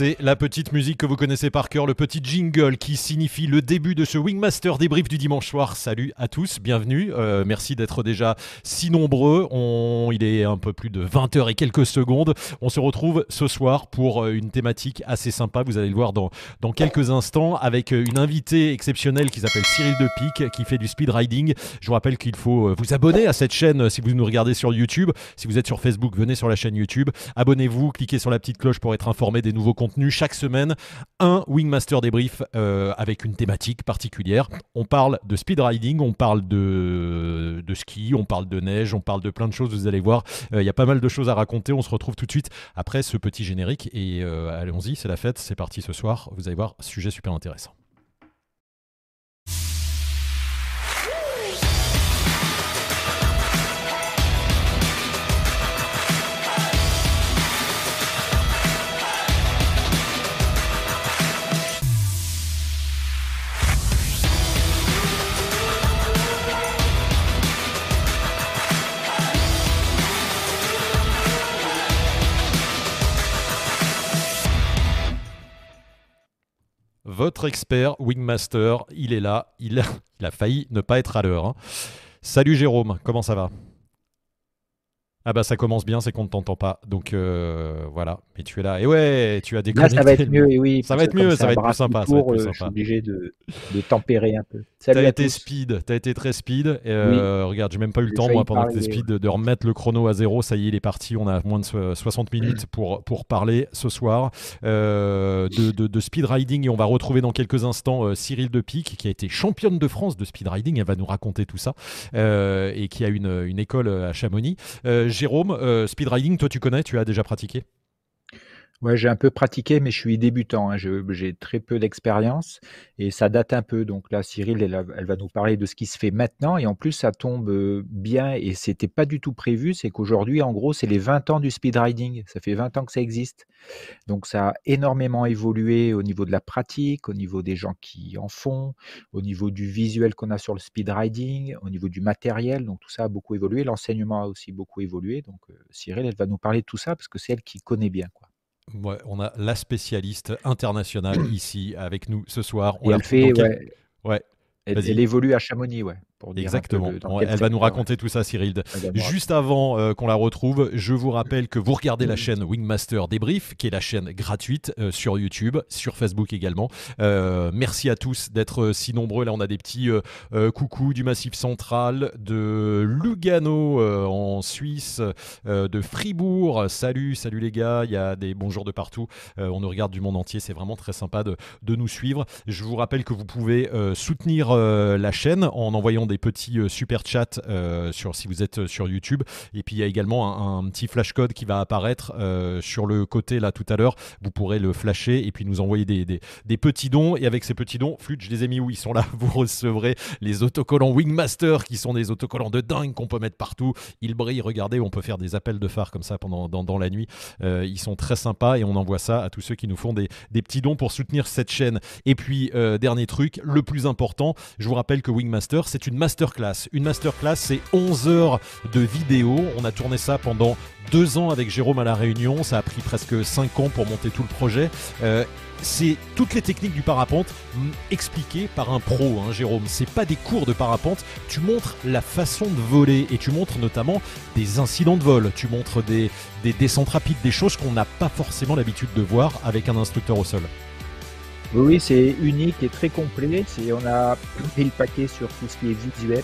C'est la petite musique que vous connaissez par cœur, le petit jingle qui signifie le début de ce Wingmaster débrief du dimanche soir. Salut à tous, bienvenue. Euh, merci d'être déjà si nombreux. Il est un peu plus de 20h et quelques secondes. On se retrouve ce soir pour euh, une thématique assez sympa. Vous allez le voir dans, dans quelques instants avec euh, une invitée exceptionnelle qui s'appelle Cyril Depic qui fait du speed riding. Je vous rappelle qu'il faut vous abonner à cette chaîne si vous nous regardez sur YouTube. Si vous êtes sur Facebook, venez sur la chaîne YouTube. Abonnez-vous, cliquez sur la petite cloche pour être informé des nouveaux contenus chaque semaine. Un Wingmaster débrief euh, avec une thématique particulière. On parle de speed riding, on parle de, de ski, on parle de neige, on parle de plein de choses. Vous allez voir, euh, il y a pas mal de choses à raconter. On se retrouve tout de suite après ce petit générique. Et euh, allons-y, c'est la fête, c'est parti ce soir. Vous allez voir, sujet super intéressant. Votre expert Wingmaster, il est là, il a, il a failli ne pas être à l'heure. hein. Salut Jérôme, comment ça va? Ah bah ça commence bien, c'est qu'on ne t'entend pas. Donc euh, voilà, mais tu es là. Et ouais, tu as Là, déconnecté. ça va être mieux, et oui. Ça va être mieux, ça va être plus sympa, qui ça va être court, plus euh, Je suis sympa. obligé de, de tempérer un peu. Salut T'as été tous. speed, t'as été très speed. Et, euh, Regarde, j'ai même pas eu le temps, moi, pendant que t'es parler, speed, de, de remettre le chrono à zéro. Ça y est, il est parti. On a moins de so- 60 minutes pour, pour parler ce soir euh, de, de- de speed riding. Et on va retrouver dans quelques instants Cyril Depic, qui a été championne de France de speed riding. Elle va nous raconter tout ça. et qui a une, une école à Chamonix. Jérôme, euh, speed riding, toi, tu connais, tu as déjà pratiqué? Ouais, j'ai un peu pratiqué, mais je suis débutant. hein. J'ai très peu d'expérience et ça date un peu. Donc là, Cyril, elle, elle va nous parler de ce qui se fait maintenant. Et en plus, ça tombe euh, bien et c'était pas du tout prévu. C'est qu'aujourd'hui, en gros, c'est les 20 ans du speed riding. Ça fait 20 ans que ça existe. Donc ça a énormément évolué au niveau de la pratique, au niveau des gens qui en font, au niveau du visuel qu'on a sur le speed riding, au niveau du matériel. Donc tout ça a beaucoup évolué. L'enseignement a aussi beaucoup évolué. Donc euh, Cyril, elle va nous parler de tout ça parce que c'est elle qui connaît bien. Quoi. Ouais, on a la spécialiste internationale ici avec nous ce soir. On Et elle fait, ouais, Ouais, elle, Vas-y. elle évolue à Chamonix, ouais. Pour dire un peu exactement. Elle va nous raconter tout ça, Cyril. Juste avant euh, qu'on la retrouve, je vous rappelle que vous regardez la chaîne Wingmaster Débrief, qui est la chaîne gratuite euh, sur YouTube, sur Facebook également. Euh, merci à tous d'être si nombreux. Là, on a des petits coucous du Massif Central, de Lugano en Suisse, de Fribourg. Salut, salut les gars. Il y a des bonjours de partout. On nous regarde du monde entier. C'est vraiment très sympa de, de nous suivre. Je vous rappelle que vous pouvez soutenir la chaîne en envoyant des petits euh, super chats euh, sur, si vous êtes euh, sur YouTube. Et puis il y a également un, petit flash code qui va apparaître sur le côté là tout à l'heure. Vous pourrez le flasher et puis nous envoyer des, des- petits dons. Et avec ces petits dons, flûte, je les ai mis où ils sont là. Vous recevrez les autocollants Wingmaster qui sont des autocollants de dingue qu'on peut mettre partout. Ils brillent, regardez, on peut faire des appels de phare comme ça pendant dans, la nuit. Ils sont très sympas et on envoie ça à tous ceux qui nous font des, des petits dons pour soutenir cette chaîne. Et puis, dernier truc, le plus important, je vous rappelle que Wingmaster, c'est une masterclass. Une masterclass, c'est 11 heures de vidéo. On a tourné ça pendant deux ans avec Jérôme à La Réunion. Ça a pris presque 5 ans pour monter tout le projet. Euh, c'est toutes les techniques du parapente expliquées par un pro, hein, Jérôme. C'est pas des cours de parapente. Tu montres la façon de voler et tu montres notamment des incidents de vol. Tu montres des descentes rapides, des choses qu'on n'a pas forcément l'habitude de voir avec un instructeur au sol. Oui, c'est unique et très complet. C'est, on a pris le paquet sur tout ce qui est visuel,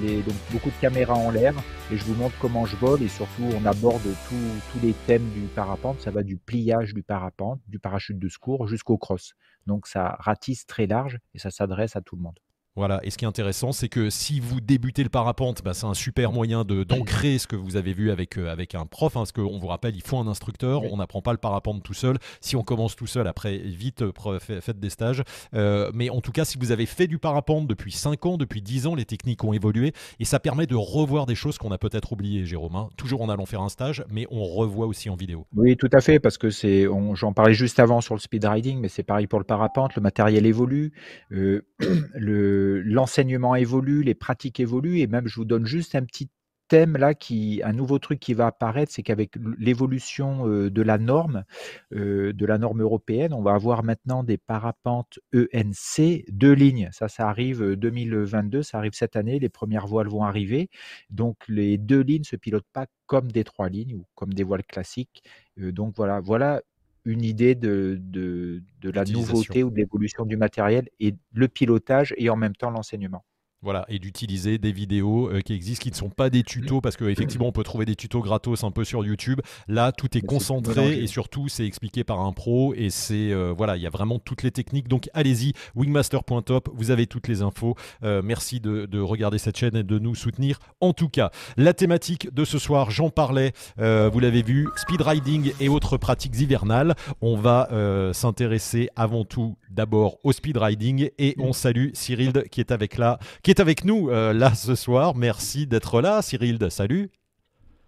les, donc beaucoup de caméras en l'air, et je vous montre comment je vole et surtout on aborde tous les thèmes du parapente. Ça va du pliage du parapente, du parachute de secours jusqu'au cross. Donc ça ratisse très large et ça s'adresse à tout le monde. Voilà, et ce qui est intéressant, c'est que si vous débutez le parapente, bah, c'est un super moyen d'ancrer ce que vous avez vu avec, euh, avec un prof, hein, parce qu'on vous rappelle, il faut un instructeur, Oui. on n'apprend pas le parapente tout seul. Si on commence tout seul, après, vite, euh, faites des stages. Euh, mais en tout cas, si vous avez fait du parapente depuis 5 ans, depuis 10 ans, les techniques ont évolué, et ça permet de revoir des choses qu'on a peut-être oubliées, Jérôme. hein. Toujours en allant faire un stage, mais on revoit aussi en vidéo. Oui, tout à fait, parce que c'est, j'en parlais juste avant sur le speed riding, mais c'est pareil pour le parapente. Le matériel évolue, euh, le, l'enseignement évolue, les pratiques évoluent, et même je vous donne juste un petit thème là, qui, un nouveau truc qui va apparaître, c'est qu'avec l'évolution de la norme, de la norme européenne, on va avoir maintenant des parapentes ENC deux lignes. Ça, ça arrive 2022, ça arrive cette année. Les premières voiles vont arriver. Donc les deux lignes se pilotent pas comme des trois lignes ou comme des voiles classiques. donc voilà, voilà une idée de, de, de la nouveauté ou de l'évolution du matériel et le pilotage et en même temps l'enseignement. Voilà, et d'utiliser des vidéos euh, qui existent, qui ne sont pas des tutos, parce qu'effectivement, on peut trouver des tutos gratos un peu sur YouTube. Là, tout est concentré et surtout, c'est expliqué par un pro et c'est euh, voilà, il y a vraiment toutes les techniques. Donc, allez-y, wingmaster.top, vous avez toutes les infos. Euh, merci de, de, regarder cette chaîne et de nous soutenir. En tout cas, la thématique de ce soir, j'en parlais, vous l'avez vu, speed riding et autres pratiques hivernales. On va s'intéresser avant tout d'abord au speed riding et on salue Cyril qui est avec là qui est avec nous euh, là ce soir. Merci d'être là, Cyril. Salut.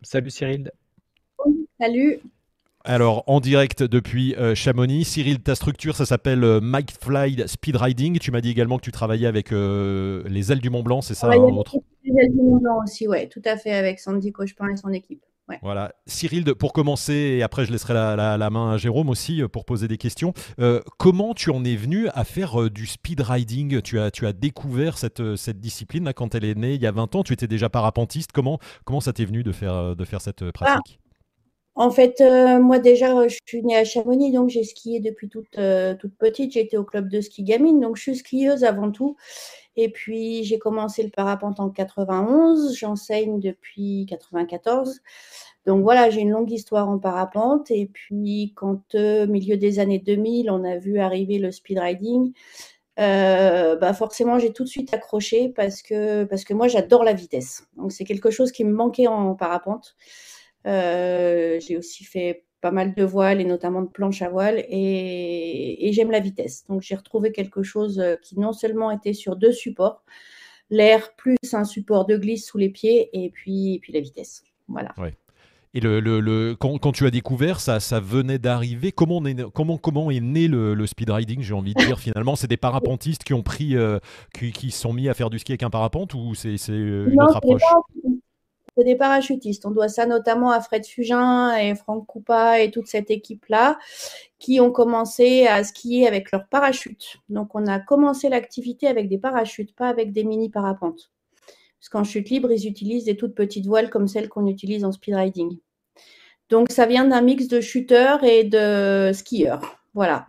Salut Cyril. Salut. Alors, en direct depuis euh, Chamonix. Cyril, ta structure, ça s'appelle euh, Mike Fly Speed Riding. Tu m'as dit également que tu travaillais avec les ailes du Mont Blanc, c'est ça Les ailes du Mont Blanc aussi, oui, tout à fait, avec Sandy Cochepin et son équipe. Voilà. Cyril, pour commencer, et après je laisserai la, main à Jérôme aussi euh, pour poser des questions. Euh, comment tu en es venu à faire euh, du speed riding? Tu as, tu as découvert cette, cette discipline là, quand elle est née il y a 20 ans? Tu étais déjà parapentiste? Comment, comment ça t'est venu de faire, de faire cette pratique? Ah, En fait, moi déjà, je suis née à Chamonix, donc j'ai skié depuis toute, toute petite. J'étais au club de ski gamine, donc je suis skieuse avant tout. Et puis, j'ai commencé le parapente en 91, j'enseigne depuis 94. Donc voilà, j'ai une longue histoire en parapente. Et puis, quand au milieu des années 2000, on a vu arriver le speed riding, euh, bah forcément, j'ai tout de suite accroché parce que, parce que moi, j'adore la vitesse. Donc, c'est quelque chose qui me manquait en parapente. Euh, j'ai aussi fait pas mal de voiles et notamment de planches à voile et, j'aime la vitesse. Donc j'ai retrouvé quelque chose euh, qui non seulement était sur deux supports, l'air plus un support de glisse sous les pieds et puis, puis la vitesse. Voilà. Et le, le, quand, tu as découvert, ça, ça venait d'arriver? Comment, comment, comment est né le, speed riding J'ai envie de dire finalement, c'est des parapentistes qui ont pris, euh, qui, qui sont mis à faire du ski avec un parapente ou c'est euh, une autre approche? Des parachutistes. On doit ça notamment à Fred Fugin et Franck Coupa et toute cette équipe-là qui ont commencé à skier avec leurs parachutes. Donc, on a commencé l'activité avec des parachutes, pas avec des mini parapentes. Parce qu'en chute libre, ils utilisent des toutes petites voiles comme celles qu'on utilise en speed riding. Donc, ça vient d'un mix de shooters et de skieurs. Voilà.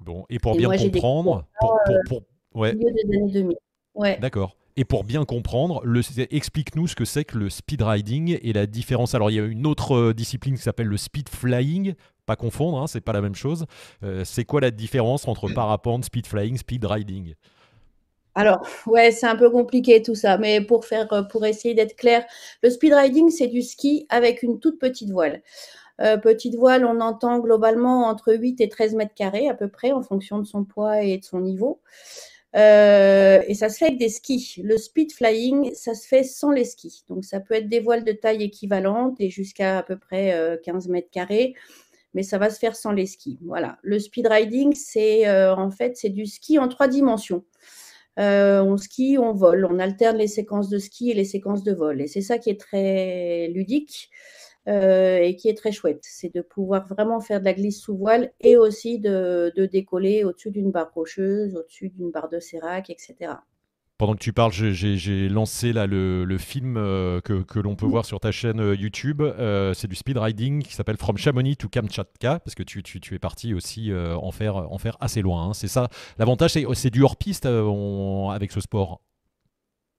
Bon, et pour bien comprendre, pour, pour, ouais. milieu des années 2000. Ouais. D'accord. Et pour bien comprendre, explique-nous ce que c'est que le speed riding et la différence. Alors, il y a une autre euh, discipline qui s'appelle le speed flying. Pas confondre, hein, c'est pas la même chose. Euh, c'est quoi la différence entre parapente, speed flying, speed riding? Alors, ouais, c'est un peu compliqué tout ça, mais pour faire, euh, pour essayer d'être clair, le speed riding, c'est du ski avec une toute petite voile. petite voile, on entend globalement entre 8 et 13 mètres carrés à peu près en fonction de son poids et de son niveau. Euh, et ça se fait avec des skis. Le speed flying, ça se fait sans les skis. Donc ça peut être des voiles de taille équivalente et jusqu'à à peu près 15 euh, mètres carrés, mais ça va se faire sans les skis. Voilà. Le speed riding, c'est euh, en fait c'est du ski en trois dimensions. on skie, on vole, on alterne les séquences de ski et les séquences de vol. Et c'est ça qui est très ludique. Euh, et qui est très chouette. C'est de pouvoir vraiment faire de la glisse sous voile et aussi de, décoller au-dessus d'une barre rocheuse, au-dessus d'une barre de sérac, etc. Pendant que tu parles, j'ai lancé là le, film euh, que, l'on peut voir sur ta chaîne euh, YouTube. c'est du speed riding qui s'appelle From Chamonix to Kamchatka, parce que tu, es parti aussi en, faire, en faire assez loin. Hein. C'est ça. L'avantage, c'est du hors-piste avec ce sport.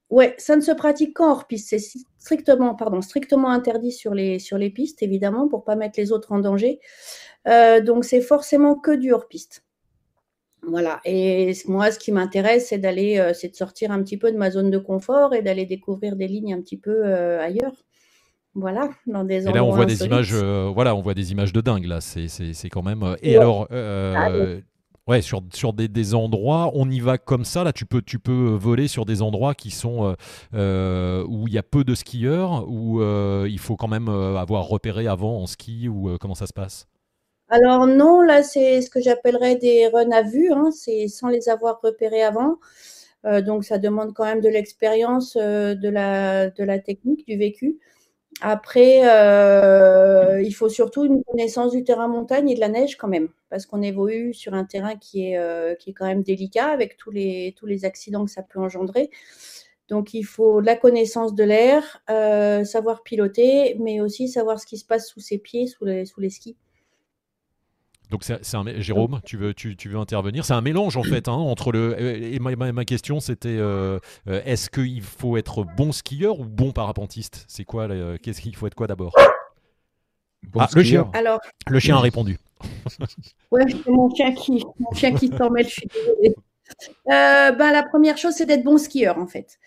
Ouais, ça ne se pratique qu'en hors-piste. C'est strictement, pardon, strictement interdit sur les, sur les pistes, évidemment, pour pas mettre les autres en danger. Euh, donc, c'est forcément que du hors-piste. Voilà. Et moi, ce qui m'intéresse, c'est d'aller, euh, c'est de sortir un petit peu de ma zone de confort et d'aller découvrir des lignes un petit peu euh, ailleurs. Voilà, dans des Et là, on voit des images, voilà, on voit des images de dingue là. C'est, quand même. Et alors, ah, Ouais, sur, sur des, endroits, on y va comme ça. Là, tu peux, tu peux voler sur des endroits qui sont euh, euh, où il y a peu de skieurs, où euh, il faut quand même avoir repéré avant en ski, ou comment ça se passe? Alors non, là, c'est ce que j'appellerais des runs à vue. Hein, c'est sans les avoir repérés avant. donc ça demande quand même de l'expérience, de la technique, du vécu. Après, il faut surtout une connaissance du terrain montagne et de la neige quand même, parce qu'on évolue sur un terrain qui est, qui est quand même délicat avec tous les, tous les accidents que ça peut engendrer. Donc, il faut la connaissance de l'air, euh, savoir piloter, mais aussi savoir ce qui se passe sous ses pieds, sous les, sous les skis. Donc c'est un Jérôme, tu veux tu, tu veux intervenir? C'est un mélange en fait hein, entre le et ma, ma, question c'était euh, euh, est-ce qu'il faut être bon skieur ou bon parapentiste? C'est quoi Qu'est-ce qu'il faut être quoi d'abord? Ah, le chien. Alors, le chien a répondu. ouais, c'est mon chien qui mon chien qui s'en mêle. Je suis désolée. Euh, bah, la première chose, c'est d'être bon skieur, en fait.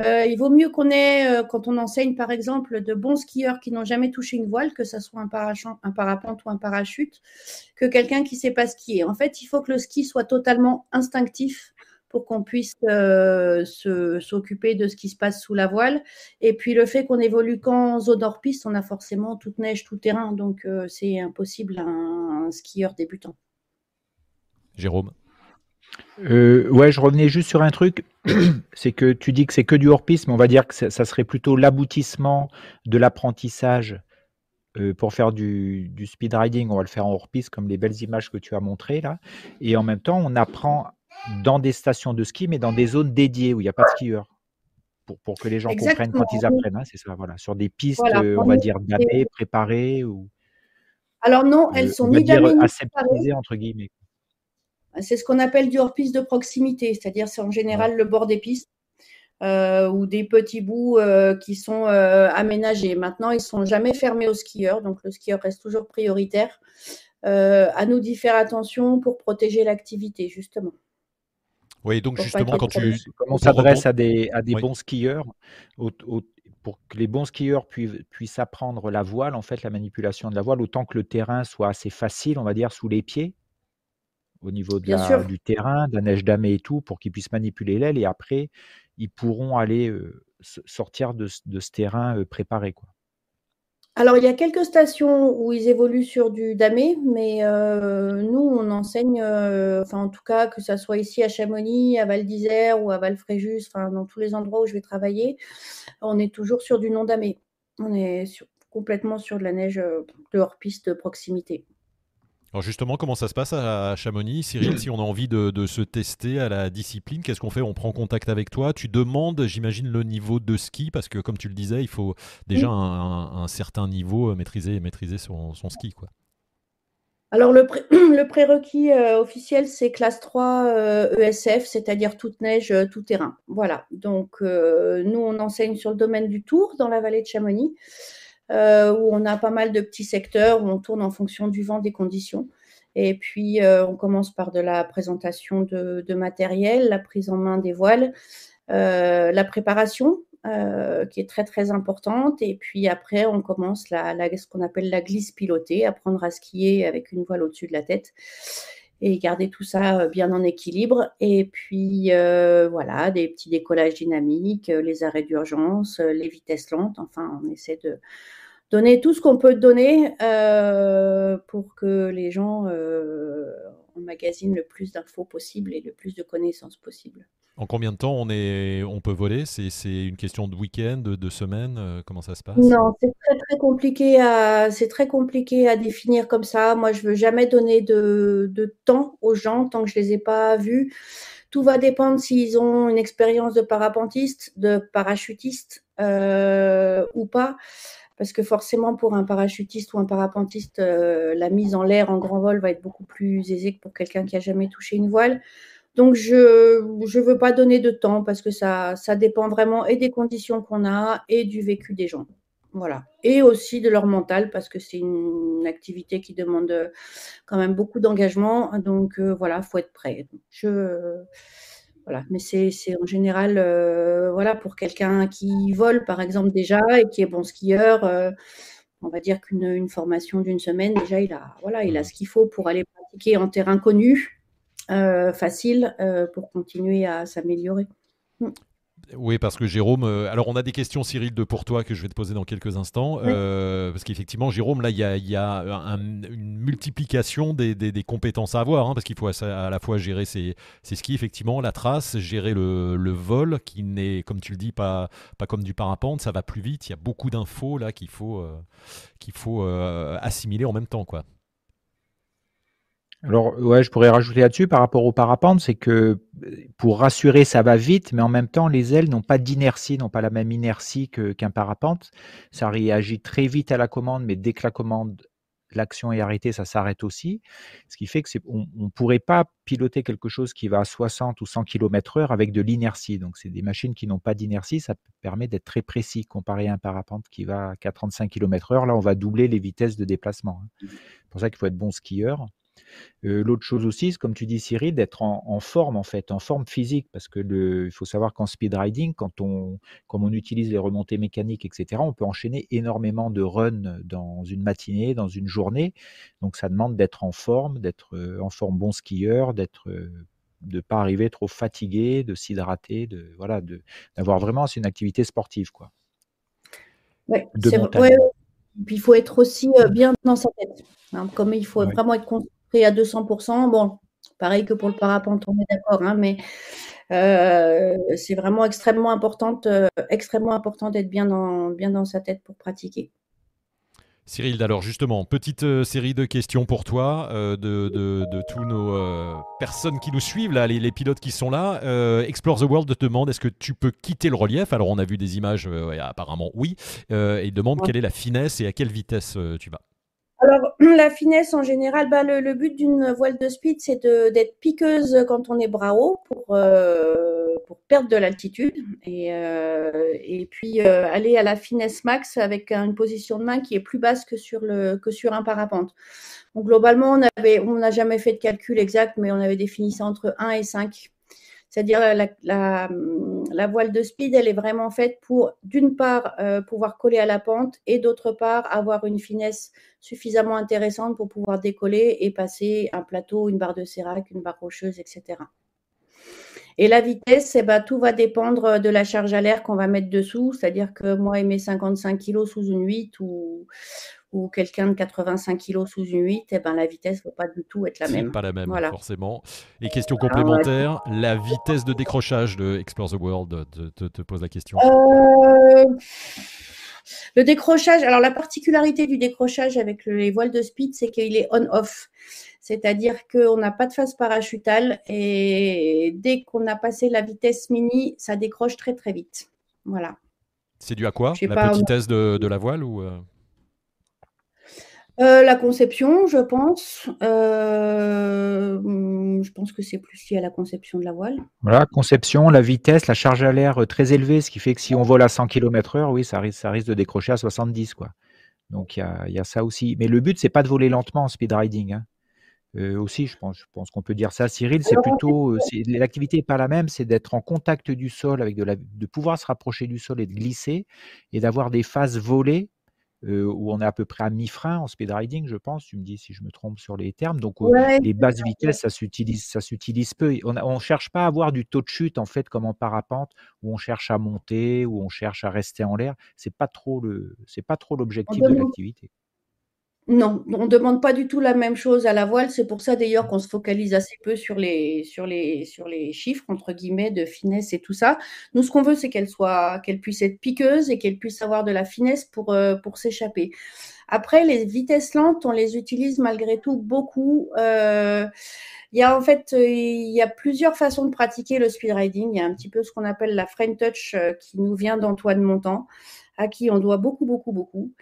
Euh, il vaut mieux qu'on ait, euh, quand on enseigne, par exemple, de bons skieurs qui n'ont jamais touché une voile, que ce soit un, un parapente ou un parachute, que quelqu'un qui ne sait pas skier. En fait, il faut que le ski soit totalement instinctif pour qu'on puisse s'occuper de ce qui se passe sous la voile. Et puis le fait qu'on évolue qu'en zone hors piste, on a forcément toute neige, tout terrain, donc c'est impossible à un skieur débutant. Jérôme euh, ouais, je revenais juste sur un truc. c'est que tu dis que c'est que du hors-piste, mais on va dire que ça, serait plutôt l'aboutissement de l'apprentissage euh, pour faire du, speed riding. On va le faire en hors-piste, comme les belles images que tu as montrées là. Et en même temps, on apprend dans des stations de ski, mais dans des zones dédiées où il n'y a pas de skieurs. Pour, pour que les gens comprennent quand ils apprennent. Hein, c'est ça, voilà. Sur des pistes, euh, on va dire, damées, préparées. Ou, Alors non, elles sont ni damées aseptisées, entre guillemets. C'est ce qu'on appelle du hors-piste de proximité, c'est-à-dire c'est en général le bord des pistes euh, ou des petits bouts euh, qui sont euh, aménagés. Maintenant, ils ne sont jamais fermés aux skieurs, donc le skieur reste toujours prioritaire. à nous d'y faire attention pour protéger l'activité, justement. Oui, donc justement, quand tu. on s'adresse à des, à des bons skieurs, pour que les bons skieurs puissent apprendre la voile, en fait, la manipulation de la voile, autant que le terrain soit assez facile, on va dire, sous les pieds au niveau de du terrain, de la neige damée et tout, pour qu'ils puissent manipuler l'aile. Et après, ils pourront aller sortir de, ce terrain préparé. Quoi. Alors, il y a quelques stations où ils évoluent sur du damé, mais nous, on enseigne, enfin, en tout cas, que ce soit ici à Chamonix, à Val d'Isère ou à Val-Fréjus, enfin, dans tous les endroits où je vais travailler, on est toujours sur du non damé. On est complètement sur de la neige de hors-piste de proximité. Alors justement, comment ça se passe à Chamonix, Cyril Si on a envie de, se tester à la discipline, qu'est-ce qu'on fait? On prend contact avec toi, tu demandes, j'imagine, le niveau de ski, parce que comme tu le disais, il faut déjà un, certain niveau euh, maîtriser, maîtriser son, ski. Quoi. Alors le, prérequis euh, officiel, c'est classe 3 ESF, euh, e c'est-à-dire toute neige, tout terrain. Voilà, donc nous, on enseigne sur le domaine du Tour, dans la vallée de Chamonix. Euh, où on a pas mal de petits secteurs où on tourne en fonction du vent, des conditions. Et puis, euh, on commence par de la présentation de, matériel, la prise en main des voiles, euh, la préparation, qui est très très importante. Et puis après, on commence la, ce qu'on appelle la glisse pilotée, apprendre à skier avec une voile au-dessus de la tête et garder tout ça bien en équilibre. Et puis voilà, des petits décollages dynamiques, les arrêts d'urgence, les vitesses lentes. Enfin, on essaie de, donner tout ce qu'on peut donner euh, pour que les gens euh, emmagasinent le plus d'infos possible et le plus de connaissances possible. En combien de temps on, est, on peut voler? C'est une question de week-end, de, semaine euh, Comment ça se passe? Non, c'est très très compliqué à c'est très compliqué à définir comme ça. Moi, je veux jamais donner de, de temps aux gens tant que je les ai pas vus. Tout va dépendre s'ils ont une expérience de parapentiste, de parachutiste euh, ou pas parce que forcément pour un parachutiste ou un parapentiste, euh, la mise en l'air en grand vol va être beaucoup plus aisée que pour quelqu'un qui a jamais touché une voile. Donc je ne veux pas donner de temps parce que ça, ça dépend vraiment et des conditions qu'on a et du vécu des gens. Voilà. Et aussi de leur mental parce que c'est une activité qui demande quand même beaucoup d'engagement. Donc euh, voilà, faut être prêt. Je voilà, mais c'est en général, euh, voilà, pour quelqu'un qui vole, par exemple, déjà, et qui est bon skieur, euh, on va dire qu'une formation d'une semaine, déjà, il a, voilà, il a mmh. ce qu'il faut pour aller pratiquer en terrain connu, euh, facile, pour continuer à s'améliorer. Oui, parce que Jérôme, euh, alors on a des questions, Cyril, de pour toi que je vais te poser dans quelques instants. Euh, parce qu'effectivement, Jérôme, là, il y a, une multiplication des, compétences à avoir, hein, parce qu'il faut à, la fois gérer ses, skis, effectivement, la trace, gérer le, vol, qui n'est, comme tu le dis, pas, pas comme du parapente, ça va plus vite. Il y a beaucoup d'infos là qu'il faut, qu'il faut assimiler en même temps, quoi. Alors, ouais, je pourrais rajouter là-dessus par rapport au parapente, c'est que pour rassurer, ça va vite, mais en même temps, les ailes n'ont pas d'inertie, n'ont pas la même inertie qu'un parapente. Ça réagit très vite à la commande, mais dès que la commande, l'action est arrêtée, ça s'arrête aussi. Ce qui fait que on ne pourrait pas piloter quelque chose qui va à 60 ou 100 km heure avec de l'inertie. Donc, c'est des machines qui n'ont pas d'inertie. Ça permet d'être très précis comparé à un parapente qui va à 35 km heure. Là, on va doubler les vitesses de déplacement. Hein. C'est pour ça qu'il faut être bon skieur. Euh, l'autre chose aussi, comme tu dis Cyril, d'être en, forme en fait, en forme physique, parce que le, il faut savoir qu'en speed riding, quand on, comme on utilise les remontées mécaniques, etc., on peut enchaîner énormément de runs dans une matinée, dans une journée. Donc ça demande d'être en forme, d'être euh, en forme bon skieur, d'être euh, de pas arriver trop fatigué, de s'hydrater, de voilà, de d'avoir vraiment c'est une activité sportive quoi. Ouais, Puis il faut être aussi bien dans sa tête. Hein, comme il faut vraiment être concentré à 200%. Bon, pareil que pour le parapente, on est d'accord, hein, mais euh, c'est vraiment extrêmement important, euh, extrêmement important d'être bien dans, bien dans sa tête pour pratiquer. Cyril, alors justement, petite euh, série de questions pour toi, de, de, de tous nos personnes qui nous suivent, là, les, pilotes qui sont là. Explore the World te demande est-ce que tu peux quitter le relief? Alors on a vu des images, apparemment oui, et il demande quelle est la finesse et à quelle vitesse tu vas. Alors, la finesse en général, bah, le, but d'une voile de speed, c'est d'être piqueuse quand on est bras haut pour, euh, pour perdre de l'altitude et, euh, puis euh, aller à la finesse max avec une position de main qui est plus basse que sur, le, que sur un parapente. Donc, globalement, on avait, on n'a jamais fait de calcul exact, mais on avait défini ça entre 1 et 5 c'est-à-dire la, la, voile de speed, elle est vraiment faite pour, d'une part, euh, pouvoir coller à la pente et d'autre part, avoir une finesse suffisamment intéressante pour pouvoir décoller et passer un plateau, une barre de sérac, une barre rocheuse, etc. Et la vitesse, eh ben, tout va dépendre de la charge à l'air qu'on va mettre dessous. C'est-à-dire que moi et mes 55 kg sous une 8 ou, ou quelqu'un de 85 kg sous une 8, eh ben, la vitesse ne va pas du tout être la même. pas la même, forcément. Et question complémentaire, la vitesse de décrochage de Explore the World te, te, pose la question. Euh, le décrochage, alors la particularité du décrochage avec les voiles de speed, c'est qu'il est on-off. C'est-à-dire qu'on n'a pas de phase parachutale et dès qu'on a passé la vitesse mini, ça décroche très très vite. Voilà. C'est dû à quoi? La petitesse de, de, la voile ou euh la conception, je pense. Euh, je pense que c'est plus lié à la conception de la voile. Voilà, conception, la vitesse, la charge à l'air euh, très élevée, ce qui fait que si on vole à 100 km/h, oui, ça risque, ça risque de décrocher à 70. Quoi. Donc il y a, ça aussi. Mais le but, c'est pas de voler lentement en speed riding. Hein. aussi, je pense, je pense qu'on peut dire ça, Cyril. C'est plutôt l'activité n'est pas la même, c'est d'être en contact du sol, avec de, la, de pouvoir se rapprocher du sol et de glisser, et d'avoir des phases volées euh, où on est à peu près à mi-frein en speed riding, je pense. Tu me dis si je me trompe sur les termes. Donc, les basses vitesses, ça s'utilise, ça s'utilise peu. On ne cherche pas à avoir du taux de chute, en fait, comme en parapente, où on cherche à monter, où on cherche à rester en l'air. C'est pas trop le, c'est pas trop l'objectif de l'activité. Non, on ne demande pas du tout la même chose à la voile. C'est pour ça d'ailleurs qu'on se focalise assez peu sur les, sur les, sur les chiffres, entre guillemets, de finesse et tout ça. Nous, ce qu'on veut, c'est qu'elle soit, qu'elle puisse être piqueuse et qu'elle puisse avoir de la finesse pour, euh, pour s'échapper. Après, les vitesses lentes, on les utilise malgré tout beaucoup. Euh, il y a en fait, il y a plusieurs façons de pratiquer le speed riding. Il y a un petit peu ce qu'on appelle la frame touch euh, qui nous vient d'Antoine Montant, à qui on doit beaucoup, beaucoup, beaucoup.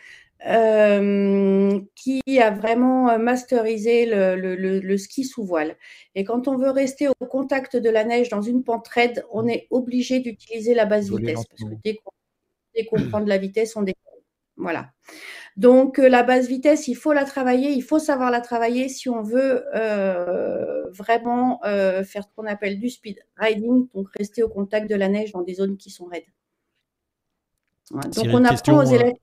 Euh, qui a vraiment euh, masterisé le, ski sous voile. Et quand on veut rester au contact de la neige dans une pente raide, on est obligé d'utiliser la basse vitesse. Parce que dès qu'on prend de la vitesse, on décolle. Voilà. Donc euh, la basse vitesse, il faut la travailler, il faut savoir la travailler si on veut vraiment faire ce qu'on appelle du speed riding, donc rester au contact de la neige dans des zones qui sont raides. Donc on apprend aux élèves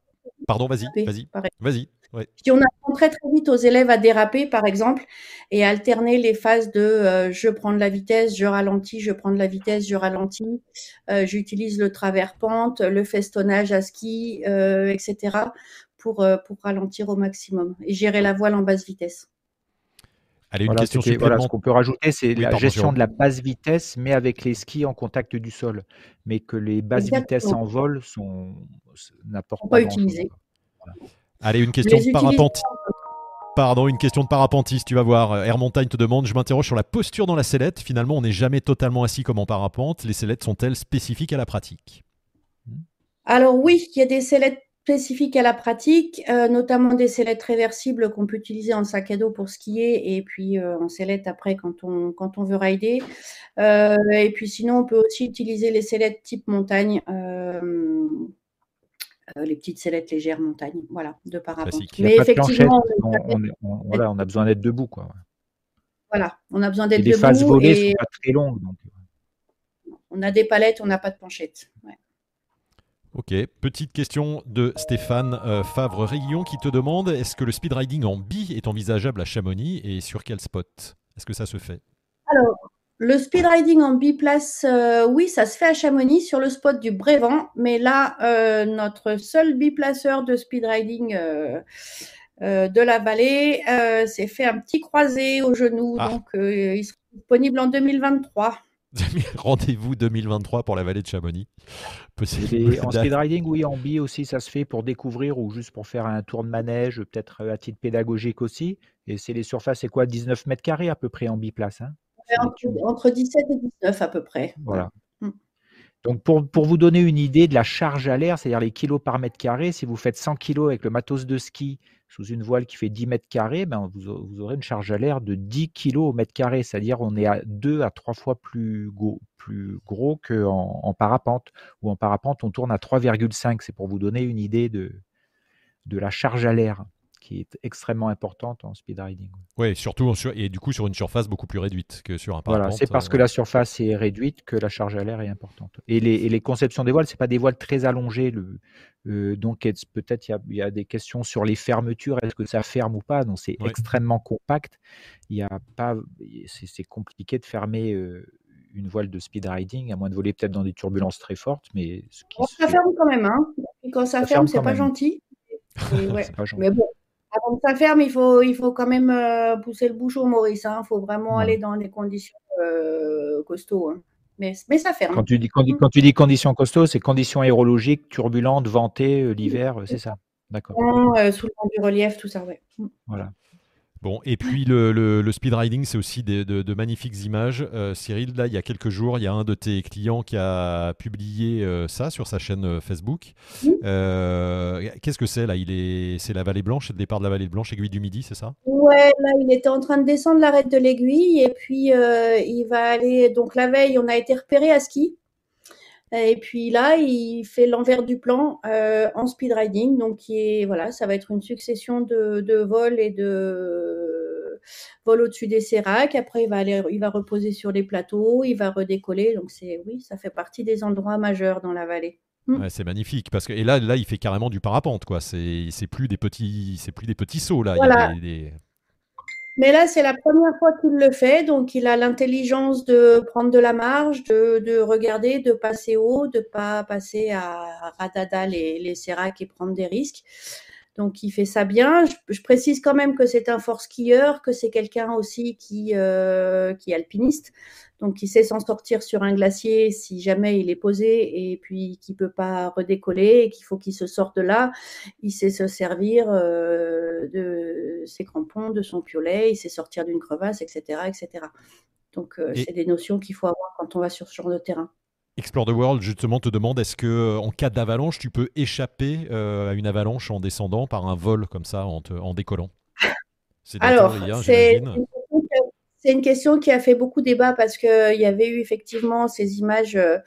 Pardon, vas-y, vas-y, vas-y. Si on apprend très très vite aux élèves à déraper, par exemple, et alterner les phases de euh, je prends de la vitesse, je ralentis, je prends de la vitesse, je ralentis, euh, j'utilise le travers pente, le festonnage à ski, euh, etc. Pour, pour ralentir au maximum et gérer la voile en basse vitesse. Allez, une question supplémentaire. ce qu'on peut rajouter, c'est la gestion de la basse vitesse, mais avec les skis en contact du sol. Mais que les basses vitesses en vol sont n'apportent pas, pas utiliser. Allez, une question de parapentiste. Pardon, une question de parapentiste, tu vas voir. Air Montagne te demande, je m'interroge sur la posture dans la sellette. Finalement, on n'est jamais totalement assis comme en parapente. Les sellettes sont-elles spécifiques à la pratique? Alors oui, il y a des sellettes spécifiques à la pratique, euh, notamment des sellettes réversibles qu'on peut utiliser en sac à dos pour skier et puis euh, en sellette après quand on, quand on veut rider. Euh, et puis sinon, on peut aussi utiliser les sellettes type montagne euh, les petites sellettes légères montagne, voilà, de parapente. Mais effectivement, on, voilà, on a besoin d'être debout, quoi. Voilà, on a besoin d'être debout. Les phases volées sont pas très longues, donc. Euh. On a des palettes, on n'a pas de planchette. Ok, petite question de Stéphane euh, Favre-Réguillon qui te demande est-ce que le speed riding en bi est envisageable à Chamonix et sur quel spot? Est-ce que ça se fait? Alors, le speed riding en biplace, euh, oui, ça se fait à Chamonix sur le spot du Brévent, mais là, euh, notre seul biplaceur de speed riding euh, de la vallée s'est fait un petit croisé au genou, ah. donc il sera disponible en 2023. Rendez-vous 2023 pour la vallée de Chamonix. en speed riding, oui, en bi aussi, ça se fait pour découvrir ou juste pour faire un tour de manège, peut-être à titre pédagogique aussi. Et c'est les surfaces, c'est quoi 19 mètres carrés à peu près en biplace hein? Entre, 17 et 19 à peu près. Voilà. Mm. Donc pour, pour, vous donner une idée de la charge à l'air, c'est-à-dire les kilos par mètre carré, si vous faites 100 kilos avec le matos de ski sous une voile qui fait 10 mètres carrés, ben vous, vous, aurez une charge à l'air de 10 kilos au mètre carré, c'est-à-dire on est à 2 à 3 fois plus gros, plus gros qu'en en parapente, ou en parapente on tourne à 3,5, c'est pour vous donner une idée de, de la charge à l'air qui est extrêmement importante en speed riding. Oui, surtout et du coup sur une surface beaucoup plus réduite que sur un parapente. Voilà, c'est parce que euh, la surface est réduite que la charge à l'air est importante. Et les, conceptions des voiles, c'est pas des voiles très allongées. Le, euh, donc peut-être il y, a des questions sur les fermetures, est-ce que ça ferme ou pas? Donc c'est extrêmement compact. Il y a pas, c'est compliqué de fermer. Euh, une voile de speed riding, à moins de voler peut-être dans des turbulences très fortes, mais ça ferme quand même, hein. quand ça, ferme, c'est pas, gentil. pas gentil. Mais bon, avant ça ferme, il faut, il faut quand même euh, pousser le bouchon, Maurice. Il hein. faut vraiment aller dans des conditions euh, costauds. Hein. Mais, mais, ça ferme. Quand tu dis, quand, tu dis conditions costauds, c'est conditions aérologiques, turbulentes, ventées, euh, l'hiver, c'est ça D'accord. sous le vent du relief, tout ça, ouais. Voilà. Bon, et puis le, speed riding, c'est aussi de, magnifiques images. Euh, Cyril, là, il y a quelques jours, il y a un de tes clients qui a publié euh, ça sur sa chaîne euh, Facebook. Qu'est-ce que c'est là? Il est, c'est la vallée blanche, le départ de la vallée blanche, aiguille du Midi, c'est ça? Ouais, là, il était en train de descendre l'arête de l'aiguille et puis il va aller. Donc la veille, on a été repéré à ski. Et puis là, il fait l'envers du plan euh, en speed riding. Donc, voilà, ça va être une succession de, vols et de vols au-dessus des séracs. Après, il va, aller, il va reposer sur les plateaux, il va redécoller. Donc, c'est oui, ça fait partie des endroits majeurs dans la vallée. Hmm. c'est magnifique parce que et là là il fait carrément du parapente quoi c'est plus des petits c'est plus des petits sauts là mais là, c'est la première fois qu'il le fait, donc il a l'intelligence de prendre de la marge, de, regarder, de passer haut, de pas passer à radada les, les et prendre des risques. Donc il fait ça bien. Je, précise quand même que c'est un fort skieur, que c'est quelqu'un aussi qui, euh, qui est alpiniste donc il sait s'en sortir sur un glacier si jamais il est posé et puis qu'il peut pas redécoller et qu'il faut qu'il se sorte de là. Il sait se servir euh, de ses crampons, de son piolet, il sait sortir d'une crevasse, etc., etc. Donc euh, c'est des notions qu'il faut avoir quand on va sur ce genre de terrain. Explore the World justement te demande est-ce que en cas d'avalanche tu peux échapper euh, à une avalanche en descendant par un vol comme ça en, en décollant? Alors c'est c'est une question qui a fait beaucoup débat parce qu'il y avait eu effectivement ces images euh,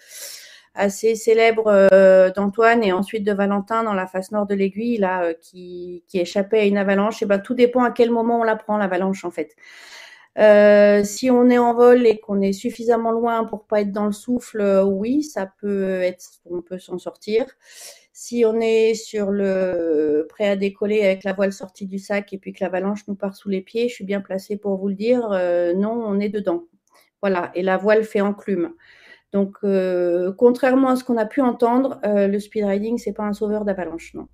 assez célèbres euh, d'Antoine et ensuite de Valentin dans la face nord de l'aiguille là euh, qui, échappait à une avalanche. Et ben tout dépend à quel moment on la prend l'avalanche en fait. Euh, si on est en vol et qu'on est suffisamment loin pour pas être dans le souffle, euh, oui, ça peut être, on peut s'en sortir. Si on est sur le prêt à décoller avec la voile sortie du sac et puis que l'avalanche nous part sous les pieds, je suis bien placée pour vous le dire. non, on est dedans. Voilà, et la voile fait enclume. Donc, contrairement à ce qu'on a pu entendre, le speed riding, c'est pas un sauveur d'avalanche, non.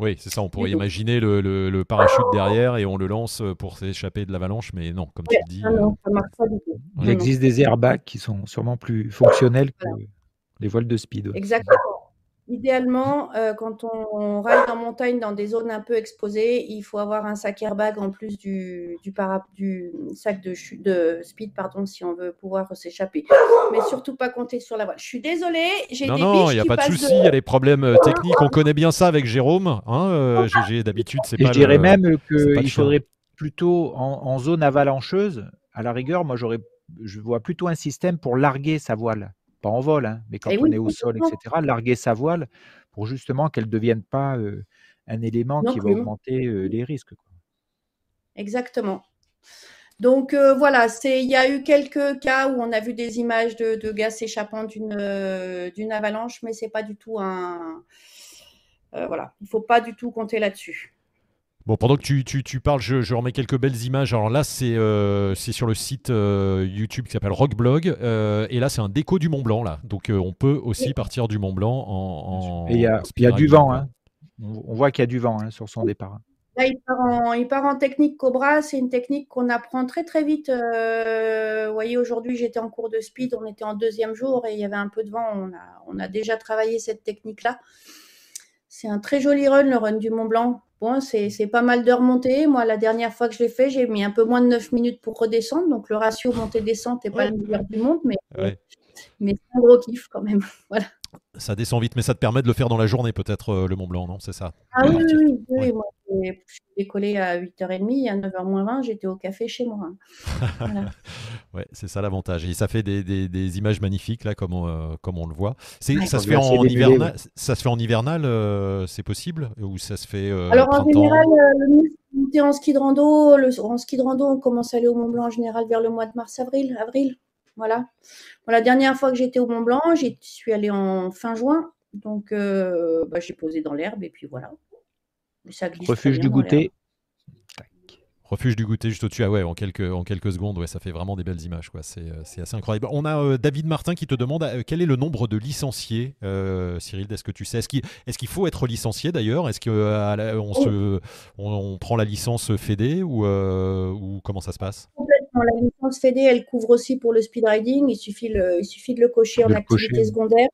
Oui, c'est ça. On pourrait imaginer le, parachute derrière et on le lance pour s'échapper de l'avalanche, mais non, comme tu le dis. non, ça marche pas du tout. Il existe des airbags qui sont sûrement plus fonctionnels que les voiles de speed. Exactement. Idéalement, euh, quand on, ride en montagne dans des zones un peu exposées, il faut avoir un sac airbag en plus du, du, du sac de, de, speed, pardon, si on veut pouvoir s'échapper. Mais surtout pas compter sur la voile. Je suis désolée, j'ai des Non, il n'y a pas de souci, il y a des problèmes euh, techniques. On connaît bien ça avec Jérôme. Hein, euh, d'habitude, c'est pas. Je dirais même qu'il faudrait plutôt en, zone avalancheuse, à la rigueur, moi j'aurais, je vois plutôt un système pour larguer sa voile pas en vol, hein, mais quand on est au sol, etc., larguer sa voile pour justement qu'elle ne devienne pas un élément qui va augmenter les risques. Exactement. Donc voilà, il y a eu quelques cas où on a vu des images de, gaz s'échappant d'une avalanche, mais c'est pas du tout un. voilà, il ne faut pas du tout compter là-dessus. Bon, pendant que tu, tu, tu parles, je, je, remets quelques belles images. Alors là, c'est euh, sur le site euh, YouTube qui s'appelle Rockblog. Euh, et là, c'est un déco du Mont Blanc. Là. Donc, on peut aussi partir du Mont Blanc en. et il y a, y a du vent. Hein. On voit qu'il y a du vent hein, sur son départ. Là, il part, en, il part en technique Cobra. C'est une technique qu'on apprend très, très vite. vous voyez, aujourd'hui, j'étais en cours de speed. On était en deuxième jour et il y avait un peu de vent. On a, on a déjà travaillé cette technique-là. C'est un très joli run, le run du Mont Blanc. Bon, c'est pas mal de remonter. Moi, la dernière fois que je l'ai fait, j'ai mis un peu moins de 9 minutes pour redescendre. Donc, le ratio montée-descente n'est pas le meilleur du monde, mais, mais c'est un gros kiff quand même. voilà. Ça descend vite, mais ça te permet de le faire dans la journée, peut-être, euh, le Mont Blanc, non? C'est ça Ah oui, oui, oui, Moi, je suis décollé à 8h30, à 9h20, j'étais au café chez moi. ouais, c'est ça l'avantage. Et ça fait des, des, des, images magnifiques, là, comme on, euh, comme on le voit. ça, se fait en hivernal, ça se fait en hivernal, c'est possible? Ou ça se fait euh, Alors, en général, le en ski de rando, le, en ski de rando, on commence à aller au Mont Blanc en général vers le mois de mars-avril. Avril, voilà. la dernière fois que j'étais au Mont Blanc, j'y suis allée en fin juin. Donc, euh, bah, j'ai posé dans l'herbe et puis voilà. Refuge du goûter. Refuge du goûter juste au-dessus. Ah ouais, en quelques, en quelques secondes, ouais, ça fait vraiment des belles images. Quoi. C'est, euh, assez incroyable. On a euh, David Martin qui te demande quel est le nombre de licenciés, Cyril, est-ce que tu sais? Est-ce qu'il, faut être licencié d'ailleurs? Est-ce qu'on se, on, prend la licence FEDE ou, ou comment ça se passe? La licence FEDE, elle couvre aussi pour le speed riding. Il suffit, il suffit de le cocher en activité secondaire.